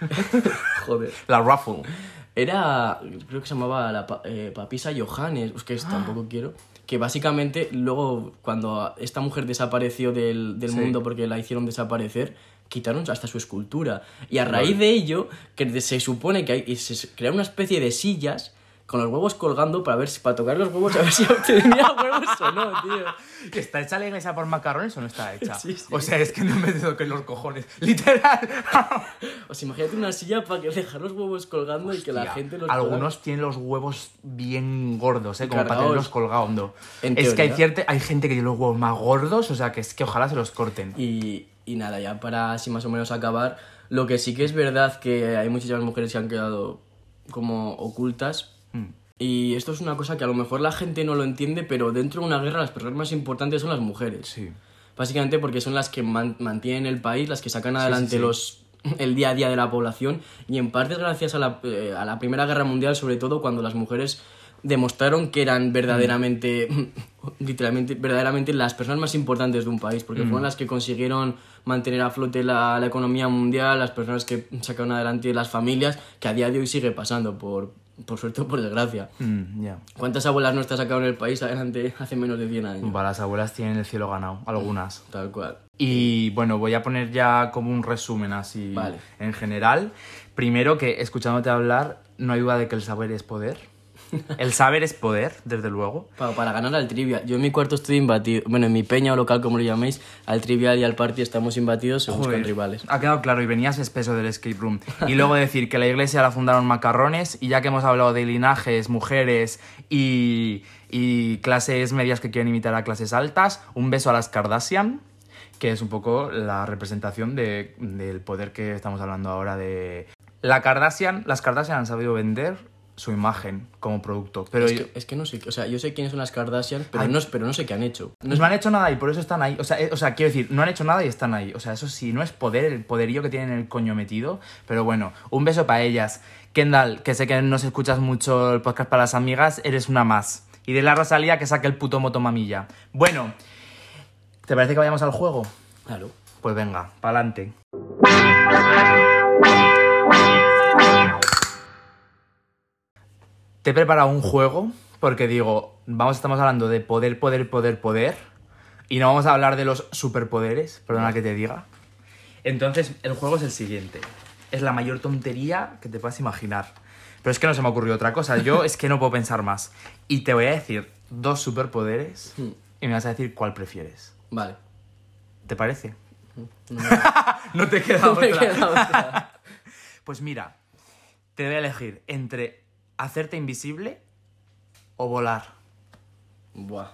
<laughs> Joder. La Ruffle. Era, creo que se llamaba la eh, Papisa Johannes, es que es- tampoco <gasps> quiero. Que básicamente luego, cuando esta mujer desapareció del, del Sí. mundo porque la hicieron desaparecer, quitaron hasta su escultura. Y a raíz de ello, que se supone que hay, se crea una especie de sillas con los huevos colgando para ver si, para tocar los huevos a ver si <laughs> obtenía huevos o no, tío. ¿Está hecha la iglesia por macarrones o no está hecha? Sí, sí. O sea, es que no me toquen los cojones. Literal. <laughs> O sea, imagínate una silla para que dejar los huevos colgando y que la gente los Algunos tienen los huevos bien gordos, ¿eh? Como para Cargaos. tenerlos colgando. En es que hay, teoría. cierta, hay gente que tiene los huevos más gordos, o sea, que es que ojalá se los corten. Y, y nada, ya para así más o menos acabar, lo que sí que es verdad que hay muchísimas mujeres que han quedado como ocultas. Mm. Y esto es una cosa que a lo mejor la gente no lo entiende, pero dentro de una guerra las personas más importantes son las mujeres. Sí. Básicamente porque son las que man- mantienen el país, las que sacan adelante sí. los <laughs> el día a día de la población y en parte gracias a la, eh, a la Primera Guerra Mundial, sobre todo cuando las mujeres demostraron que eran verdaderamente, <laughs> literalmente, verdaderamente las personas más importantes de un país, porque fueron las que consiguieron mantener a flote la, la economía mundial, las personas que sacaron adelante las familias, que a día de hoy sigue pasando, por, por suerte o por desgracia. Mm. ¿Cuántas abuelas nuestras sacaron el país adelante hace menos de 100 años? Las abuelas tienen el cielo ganado, algunas. Tal cual. Y bueno, voy a poner ya como un resumen así Vale. en general. Primero que escuchándote hablar, no hay duda de que el saber es poder. <laughs> El saber es poder, desde luego. Para, para ganar al trivia. Yo en mi cuarto estoy imbatido. Bueno, en mi peña o local, como lo llaméis, al trivial y al party estamos imbatidos, se buscan rivales. Ha quedado claro y venías espeso del escape room. Y luego decir que la iglesia la fundaron macarrones y ya que hemos hablado de linajes, mujeres y, y clases medias que quieren imitar a clases altas, un beso a las Kardashian, que es un poco la representación de- del poder que estamos hablando ahora de... La Kardashian, las Kardashian han sabido vender su imagen como producto, pero es, que, es que no sé, o sea, yo sé quiénes son las Kardashian, pero, no, pero no sé qué han hecho. No No han hecho nada y por eso están ahí. O sea, eh, o sea, quiero decir, no han hecho nada y están ahí. O sea, eso sí, no es poder, el poderío que tienen el coño metido. Pero bueno, un beso para ellas. Kendall, que sé que no se escuchas mucho el podcast para las amigas, eres una más. Y de la Rosalía que saque el puto motomamilla. Bueno, ¿te parece que vayamos al juego? Claro. Pues venga, pa'lante. Te he preparado un juego porque digo, vamos, estamos hablando de poder, poder, poder, poder. Y no vamos a hablar de los superpoderes, perdona que te diga. Entonces, el juego es el siguiente. Es la mayor tontería que te puedas imaginar. Pero es que no se me ocurrió otra cosa. Yo <laughs> es que no puedo pensar más. Y te voy a decir dos superpoderes Hmm. y me vas a decir cuál prefieres. Vale. ¿Te parece? <laughs> No, No te queda <laughs> no me queda otra. Pues mira, te voy a elegir entre hacerte invisible o volar. Buah.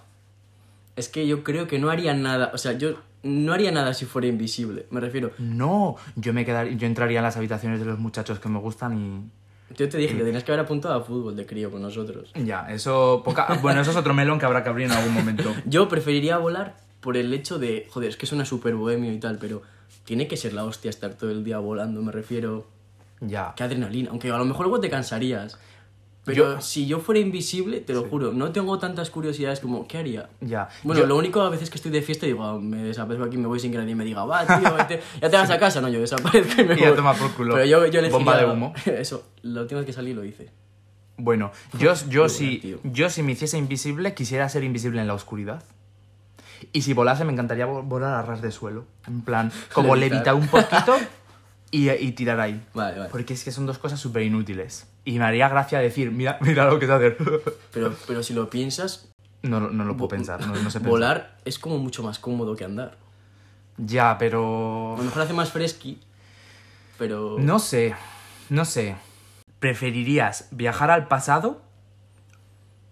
Es que yo creo que no haría nada, o sea, yo no haría nada si fuera invisible, me refiero. No, yo me quedaría, yo entraría en las habitaciones de los muchachos que me gustan Yo te dije que tenías que haber apuntado a fútbol de crío con nosotros. y ya, eso poca... bueno, eso es otro melón que habrá que abrir en algún momento. <laughs> Yo preferiría volar por el hecho de, joder, es que suena súper bohemio y tal, pero tiene que ser la hostia estar todo el día volando, me refiero. Ya. Qué adrenalina, aunque a lo mejor luego te cansarías. Pero Yo- si yo fuera invisible, te lo juro, no tengo tantas curiosidades como, ¿qué haría? Ya. Bueno, Yo- lo único a veces que estoy de fiesta digo, "Ah, me desaparezco aquí, me voy sin que nadie me diga, va, tío, vete, ya te vas a casa. No, yo desaparezco y me <laughs> Y ya toma por culo. Pero yo, yo elegiría- Bomba de humo. <laughs> Eso, la última vez que salí lo hice. Bueno, yo, <laughs> yo, si, tío. yo si me hiciese invisible, quisiera ser invisible en la oscuridad. Y si volase, me encantaría vo- volar a ras de suelo. En plan, como Levitar. levitar un poquito y, y tirar ahí. Vale, vale. Porque es que son dos cosas súper inútiles. Y me haría gracia decir, mira, mira lo que sé hacer. <laughs> Pero, pero si lo piensas, No, no lo puedo pensar, no, no sé pensar. volar es como mucho más cómodo que andar. Ya, A pero... lo mejor hace más fresqui, pero... No sé, no sé. ¿Preferirías viajar al pasado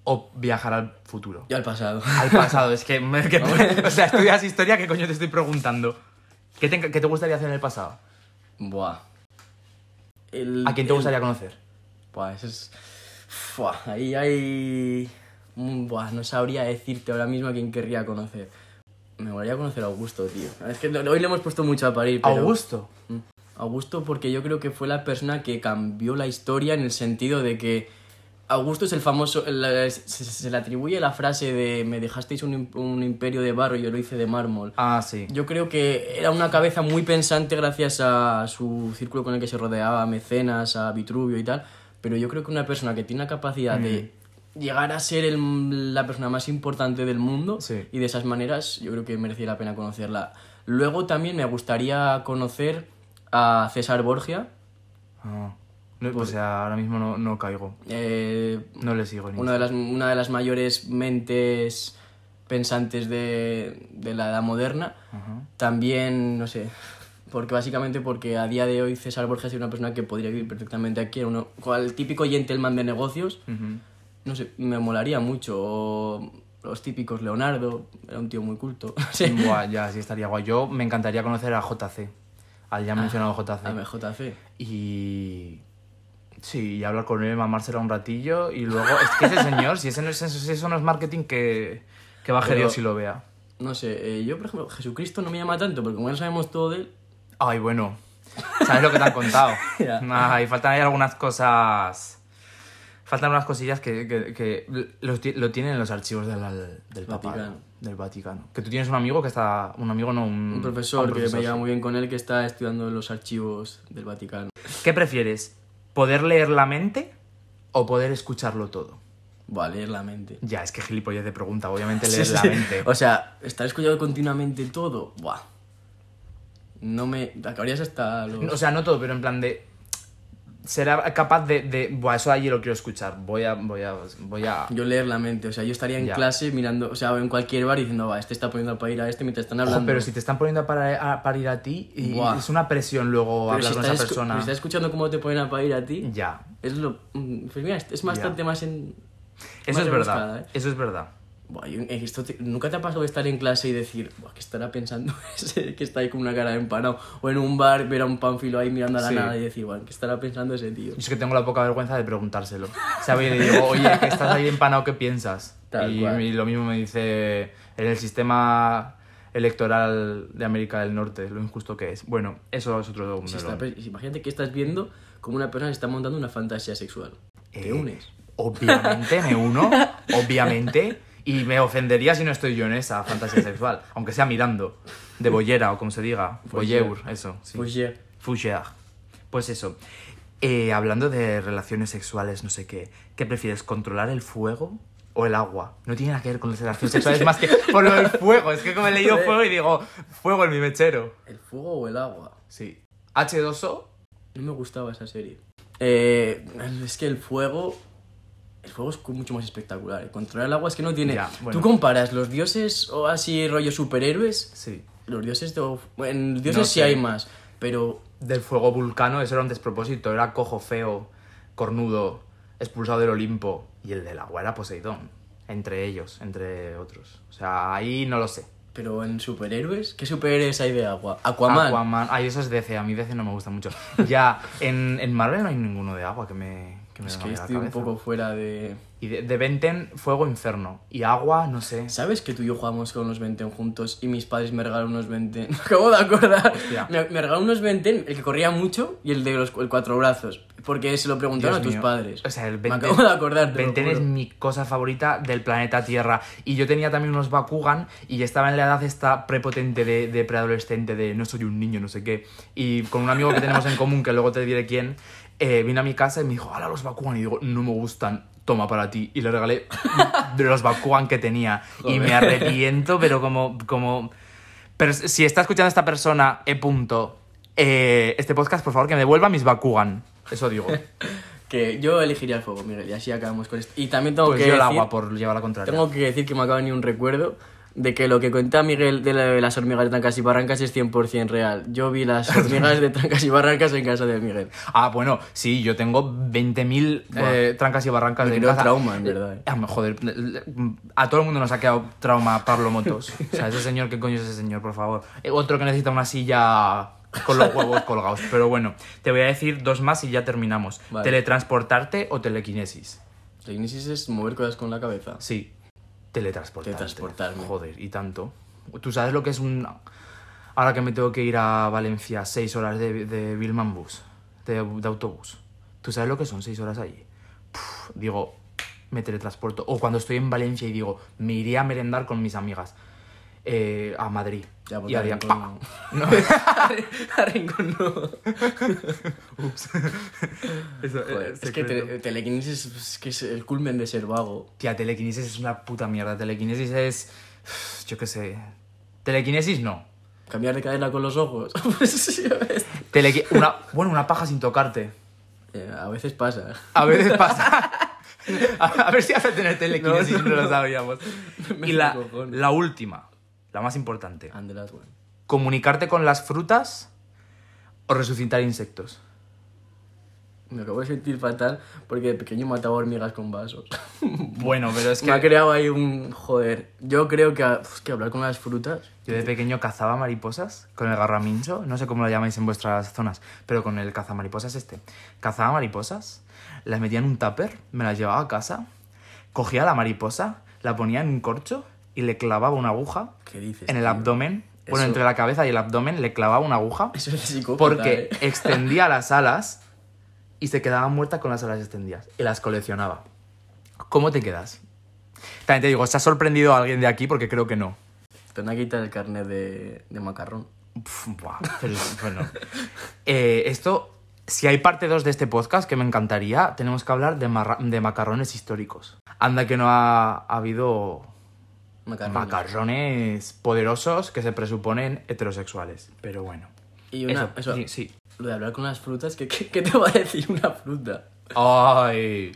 o viajar al futuro? Ya al pasado. Al pasado, es que, <laughs> o sea, estudias historia, ¿qué coño te estoy preguntando? ¿Qué te, qué te gustaría hacer en el pasado? Buah. El- ¿A quién te el- gustaría conocer? Buah, eso es... Buah, ahí hay... Buah, no sabría decirte ahora mismo a quién querría conocer. Me gustaría conocer a Augusto, tío. Es que hoy le hemos puesto mucho a parir, pero... Augusto. Mm. Augusto porque yo creo que fue la persona que cambió la historia en el sentido de que Augusto es el famoso, se, se le atribuye la frase de me dejasteis un, un imperio de barro y yo lo hice de mármol. Ah, sí. Yo creo que era una cabeza muy pensante gracias a su círculo con el que se rodeaba, a Mecenas, a Vitruvio y tal, pero yo creo que una persona que tiene la capacidad de llegar a ser el- la persona más importante del mundo Sí. y de esas maneras yo creo que merecía la pena conocerla. Luego también me gustaría conocer a César Borgia, Ah. No, o sea, ahora mismo no, no caigo. eh, No le sigo ni una, de las, una de las mayores mentes pensantes de, de la edad moderna. También, no sé, porque básicamente porque a día de hoy César Borges es una persona que podría vivir perfectamente aquí, uno, cual típico gentleman de negocios, Ujú. no sé, me molaría mucho. O los típicos Leonardo, era un tío muy culto. <laughs> Sí. Buah, ya, sí estaría guay. Yo me encantaría conocer a JC, al ya mencionado JC. A MJC. Y. Sí, y hablar con él, mamársela un ratillo y luego. Es que ese señor, si, ese no es, si eso no es marketing, que, que baje Pero- Dios y lo vea. No sé, eh, yo por ejemplo, Jesucristo no me llama tanto, porque como ya sabemos todo de él, Ay, bueno. ¿Sabes lo que te han contado? <laughs> Ya. Ay, faltan ahí algunas cosas. Faltan unas cosillas que, que, que lo, ti- lo tienen en los archivos del, del Vaticano. Del Vaticano. Que tú tienes un amigo que está. Un amigo, no, un. un profesor, un que me profesor, lleva muy bien con él, que está estudiando los archivos del Vaticano. ¿Qué prefieres? ¿Poder leer la mente o poder escucharlo todo? Va leer la mente. Ya, es que gilipollas de pregunta, obviamente <laughs> Sí, leer la mente. O sea, estar escuchando continuamente todo, buah. No me. Acabarías hasta los. O sea, no todo, pero en plan de. Será capaz de. de Buah, eso allí lo quiero escuchar. Voy a. Voy a. Voy a. yo leer la mente, o sea, yo estaría en Ya. clase mirando, o sea, en cualquier bar diciendo, va, este está poniendo para ir a este mientras están Ojo, hablando. pero si te están poniendo para, a- para ir a ti, y Buah. es una presión luego Pero hablar si con esa persona. si estás escuchando cómo te ponen a para ir a ti, Ya. es lo. mm, Pues mira, es bastante más en. Eso más es verdad. rebuscada, ¿eh? Eso es verdad. Esto te- ¿Nunca te ha pasado estar en clase y decir, Buah, ¿qué estará pensando <laughs> ese que está ahí con una cara de empanado? O en un bar ver a un panfilo ahí mirando a la Sí. nada y decir, bueno, ¿qué estará pensando ese tío? Yo es que tengo la poca vergüenza de preguntárselo. ¿Sabes? Y le digo, oye, que estás ahí empanado, ¿qué piensas? Tal y, cual. y lo mismo me dice en el sistema electoral de América del Norte, lo injusto que es. Bueno, eso es otro Si está- imagínate que estás viendo como una persona se está montando una fantasía sexual. Te Eh, unes. Obviamente me uno, obviamente, y me ofendería si no estoy yo en esa fantasía sexual, aunque sea mirando, de bollera o como se diga, voyeur, eso, sí. Fougère. Pues eso. Eh, hablando de relaciones sexuales, no sé qué, ¿qué prefieres, controlar el fuego o el agua? No tiene nada que ver con las relaciones sexuales, <laughs> más que por lo del fuego. Es que como he leído fuego y digo, fuego en mi mechero. ¿El fuego o el agua? Sí. H2O, No me gustaba esa serie. Eh, es que el fuego. El fuego es mucho más espectacular. Controlar el agua es que no tiene. Ya, bueno. Tú comparas los dioses o así rollo superhéroes. sí. Los dioses de. Bueno, dioses No sí sé. hay más. Pero. Del fuego vulcano, eso era un despropósito. Era cojo, feo, cornudo, expulsado del Olimpo. Y el del agua era Poseidón. entre ellos, entre otros. O sea, ahí no lo sé. Pero en superhéroes, ¿qué superhéroes hay de agua? Aquaman. Aquaman. Ay, eso es DC. A mí DC no me gusta mucho. Ya, en, en Marvel no hay ninguno de agua que me, que me Es que estoy un poco fuera de... Y de, de Venten, fuego, infierno. Y agua, no sé. ¿Sabes que tú y yo jugamos con unos Venten juntos y mis padres me regalaron unos Venten? Me acabo de acordar. Me, me regalaron unos Venten, el que corría mucho y el de los el cuatro brazos. Porque se lo preguntaron Dios a tus mío. padres. O sea, el me acabo de acordar. Venten es mi cosa favorita del planeta Tierra. Y yo tenía también unos Bakugan y estaba en la edad esta prepotente de, de preadolescente de no soy un niño, no sé qué. Y con un amigo que tenemos en común, que luego te diré quién, eh, vino a mi casa y me dijo, ¡hala los Bakugan! Y digo, no me gustan, toma para ti. Y le regalé <laughs> de los Bakugan que tenía. Y me arrepiento, pero como... como... Pero si está escuchando esta persona, E. Punto, eh, este podcast, por favor, que me devuelva mis Bakugan. Eso digo. <laughs> Que yo elegiría el fuego, Miguel, y así acabamos con esto. Y también tengo Pues que yo el decir, agua por llevar la contraria. tengo que decir que me acaba de venir un recuerdo de que lo que cuenta Miguel de, la- de las hormigas de Trancas y Barrancas es 100% real. Yo vi las <laughs> hormigas de Trancas y Barrancas en casa de Miguel. Ah, bueno, sí, yo tengo 20.000 eh, trancas y barrancas Me de casa. trauma, en verdad, eh. Ah, joder, a todo el mundo nos ha quedado trauma Pablo Motos. O sea, ese señor, ¿qué coño es ese señor, por favor? Eh, otro que necesita una silla con los huevos colgados. Pero bueno, te voy a decir dos más y ya terminamos. Vale. ¿Teletransportarte o telequinesis? Ignisis es mover cosas con la cabeza. Sí, teletransportarte. Teletransportarme. Joder, y tanto. ¿Tú sabes lo que es un... Ahora que me tengo que ir a Valencia, seis horas de, de Bilman Bus, de, de autobús. ¿Tú sabes lo que son seis horas allí? Puf, digo, me teletransporto. O cuando estoy en Valencia y digo, me iría a merendar con mis amigas eh, a Madrid. Ya, porque y a. Rincón no. No. <laughs> A Rincón no. <laughs> Eso, eh, Joder, es que tele- telequinesis es, que es el culmen de ser vago. Tía, telequinesis es una puta mierda. Telequinesis es... Yo qué sé. Telequinesis no. Cambiar de cadena con los ojos. <laughs> Pues Telequi- una, bueno, una paja sin tocarte. Eh, a veces pasa. A veces pasa. A, a ver si hace tener telequinesis No, no, no lo sabíamos. Y la, la última, la más importante. And the last one. ¿Comunicarte con las frutas o resucitar insectos? Me acabo de sentir fatal porque de pequeño mataba hormigas con vasos. <laughs> Bueno, pero es <laughs> Me ha que creado ahí un... Joder. Yo creo que, que hablar con las frutas... yo de pequeño cazaba mariposas con el garramincho, no sé cómo lo llamáis en vuestras zonas, pero con el cazamariposas este. Cazaba mariposas, las metía en un tupper, me las llevaba a casa, cogía la mariposa, la ponía en un corcho y le clavaba una aguja ¿Qué dices? en el tío? abdomen, bueno, Eso- entre la cabeza y el abdomen, le clavaba una aguja <laughs> Eso es psicópata, porque ¿eh? <laughs> extendía las alas y se quedaba muerta con las alas extendidas y las coleccionaba. ¿Cómo te quedas? También te digo, ¿se ha sorprendido a alguien de aquí? Porque creo que no. Te van a quitar el carnet de, de macarrón. Buah, pero, bueno. Eh, esto, si hay parte 2 de este podcast, que me encantaría, tenemos que hablar de, de macarrones históricos. Anda que no ha, ha habido Macarrones poderosos que se presuponen heterosexuales. Pero bueno. Y una... Eso, Eso, sí, sí. Lo de hablar con las frutas, ¿qué, qué, qué te va a decir una fruta? Ay,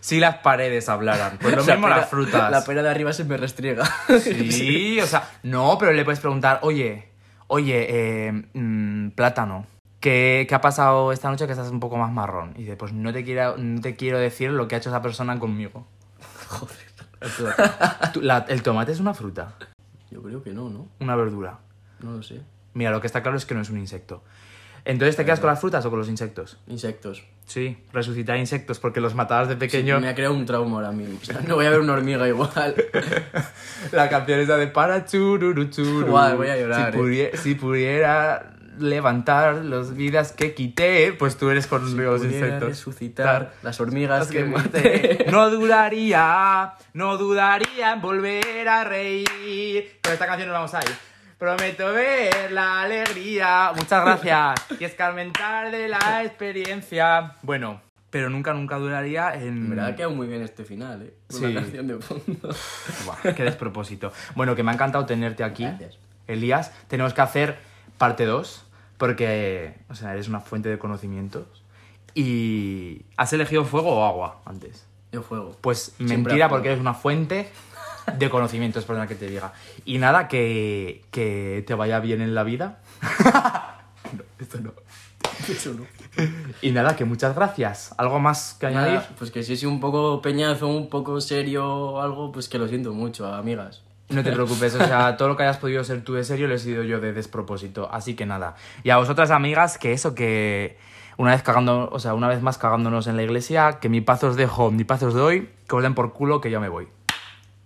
si las paredes hablaran. Pues lo <laughs> La mismo pera- las frutas. La pera de arriba se me restriega. Sí, o sea, no, pero le puedes preguntar, oye, oye, eh, mm, plátano, ¿qué, ¿qué ha pasado esta noche que estás un poco más marrón? Y dice, pues no te, quiero, no te quiero decir lo que ha hecho esa persona conmigo. <laughs> Joder. El, <laughs> la- tomate es una fruta, Yo creo que no, ¿no? una verdura. No lo sé. Mira, lo que está claro es que no es un insecto. Entonces, ¿te quedas con las frutas o con los insectos? Insectos. Sí, resucitar insectos porque los matabas de pequeño. Me ha creado un trauma ahora mismo. O sea, no voy a ver una hormiga igual. <laughs> La canción esa de para chururu. Guau, voy a llorar, Si, eh. si pudiera levantar las vidas que quité, pues tú eres con los Pudiera insectos. resucitar las hormigas Las que que maté. No dudaría, no dudaría en volver a reír. Con esta canción nos vamos a ir. Prometo ver la alegría. Muchas gracias. Y escarmentar de la experiencia. Bueno, pero nunca, nunca duraría en... En verdad ha quedado muy bien este final, ¿eh? Con Sí. canción de fondo. Buah, qué despropósito. Bueno, que me ha encantado tenerte aquí. Gracias. Elías, tenemos que hacer parte 2 porque, o sea, eres una fuente de conocimientos. Y has elegido fuego o agua antes. Yo fuego. Pues Siempre mentira porque eres una fuente de conocimientos, perdona que te diga. Y nada, que, que te vaya bien en la vida. <laughs> no, esto no. <laughs> Eso no. Y nada, que muchas gracias. ¿Algo más que añadir? Pues que si es un poco peñazo, un poco serio o algo, pues que lo siento mucho, amigas. No te <laughs> preocupes, o sea, todo lo que hayas podido ser tú de serio lo he sido yo de despropósito, así que nada. Y a vosotras amigas, que eso, que una vez cagando, o sea, una vez más cagándonos en la iglesia, que mi paz os dejo, mi paz os doy, que os den por culo, que yo me voy.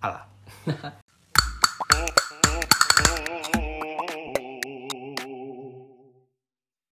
Hala. <laughs>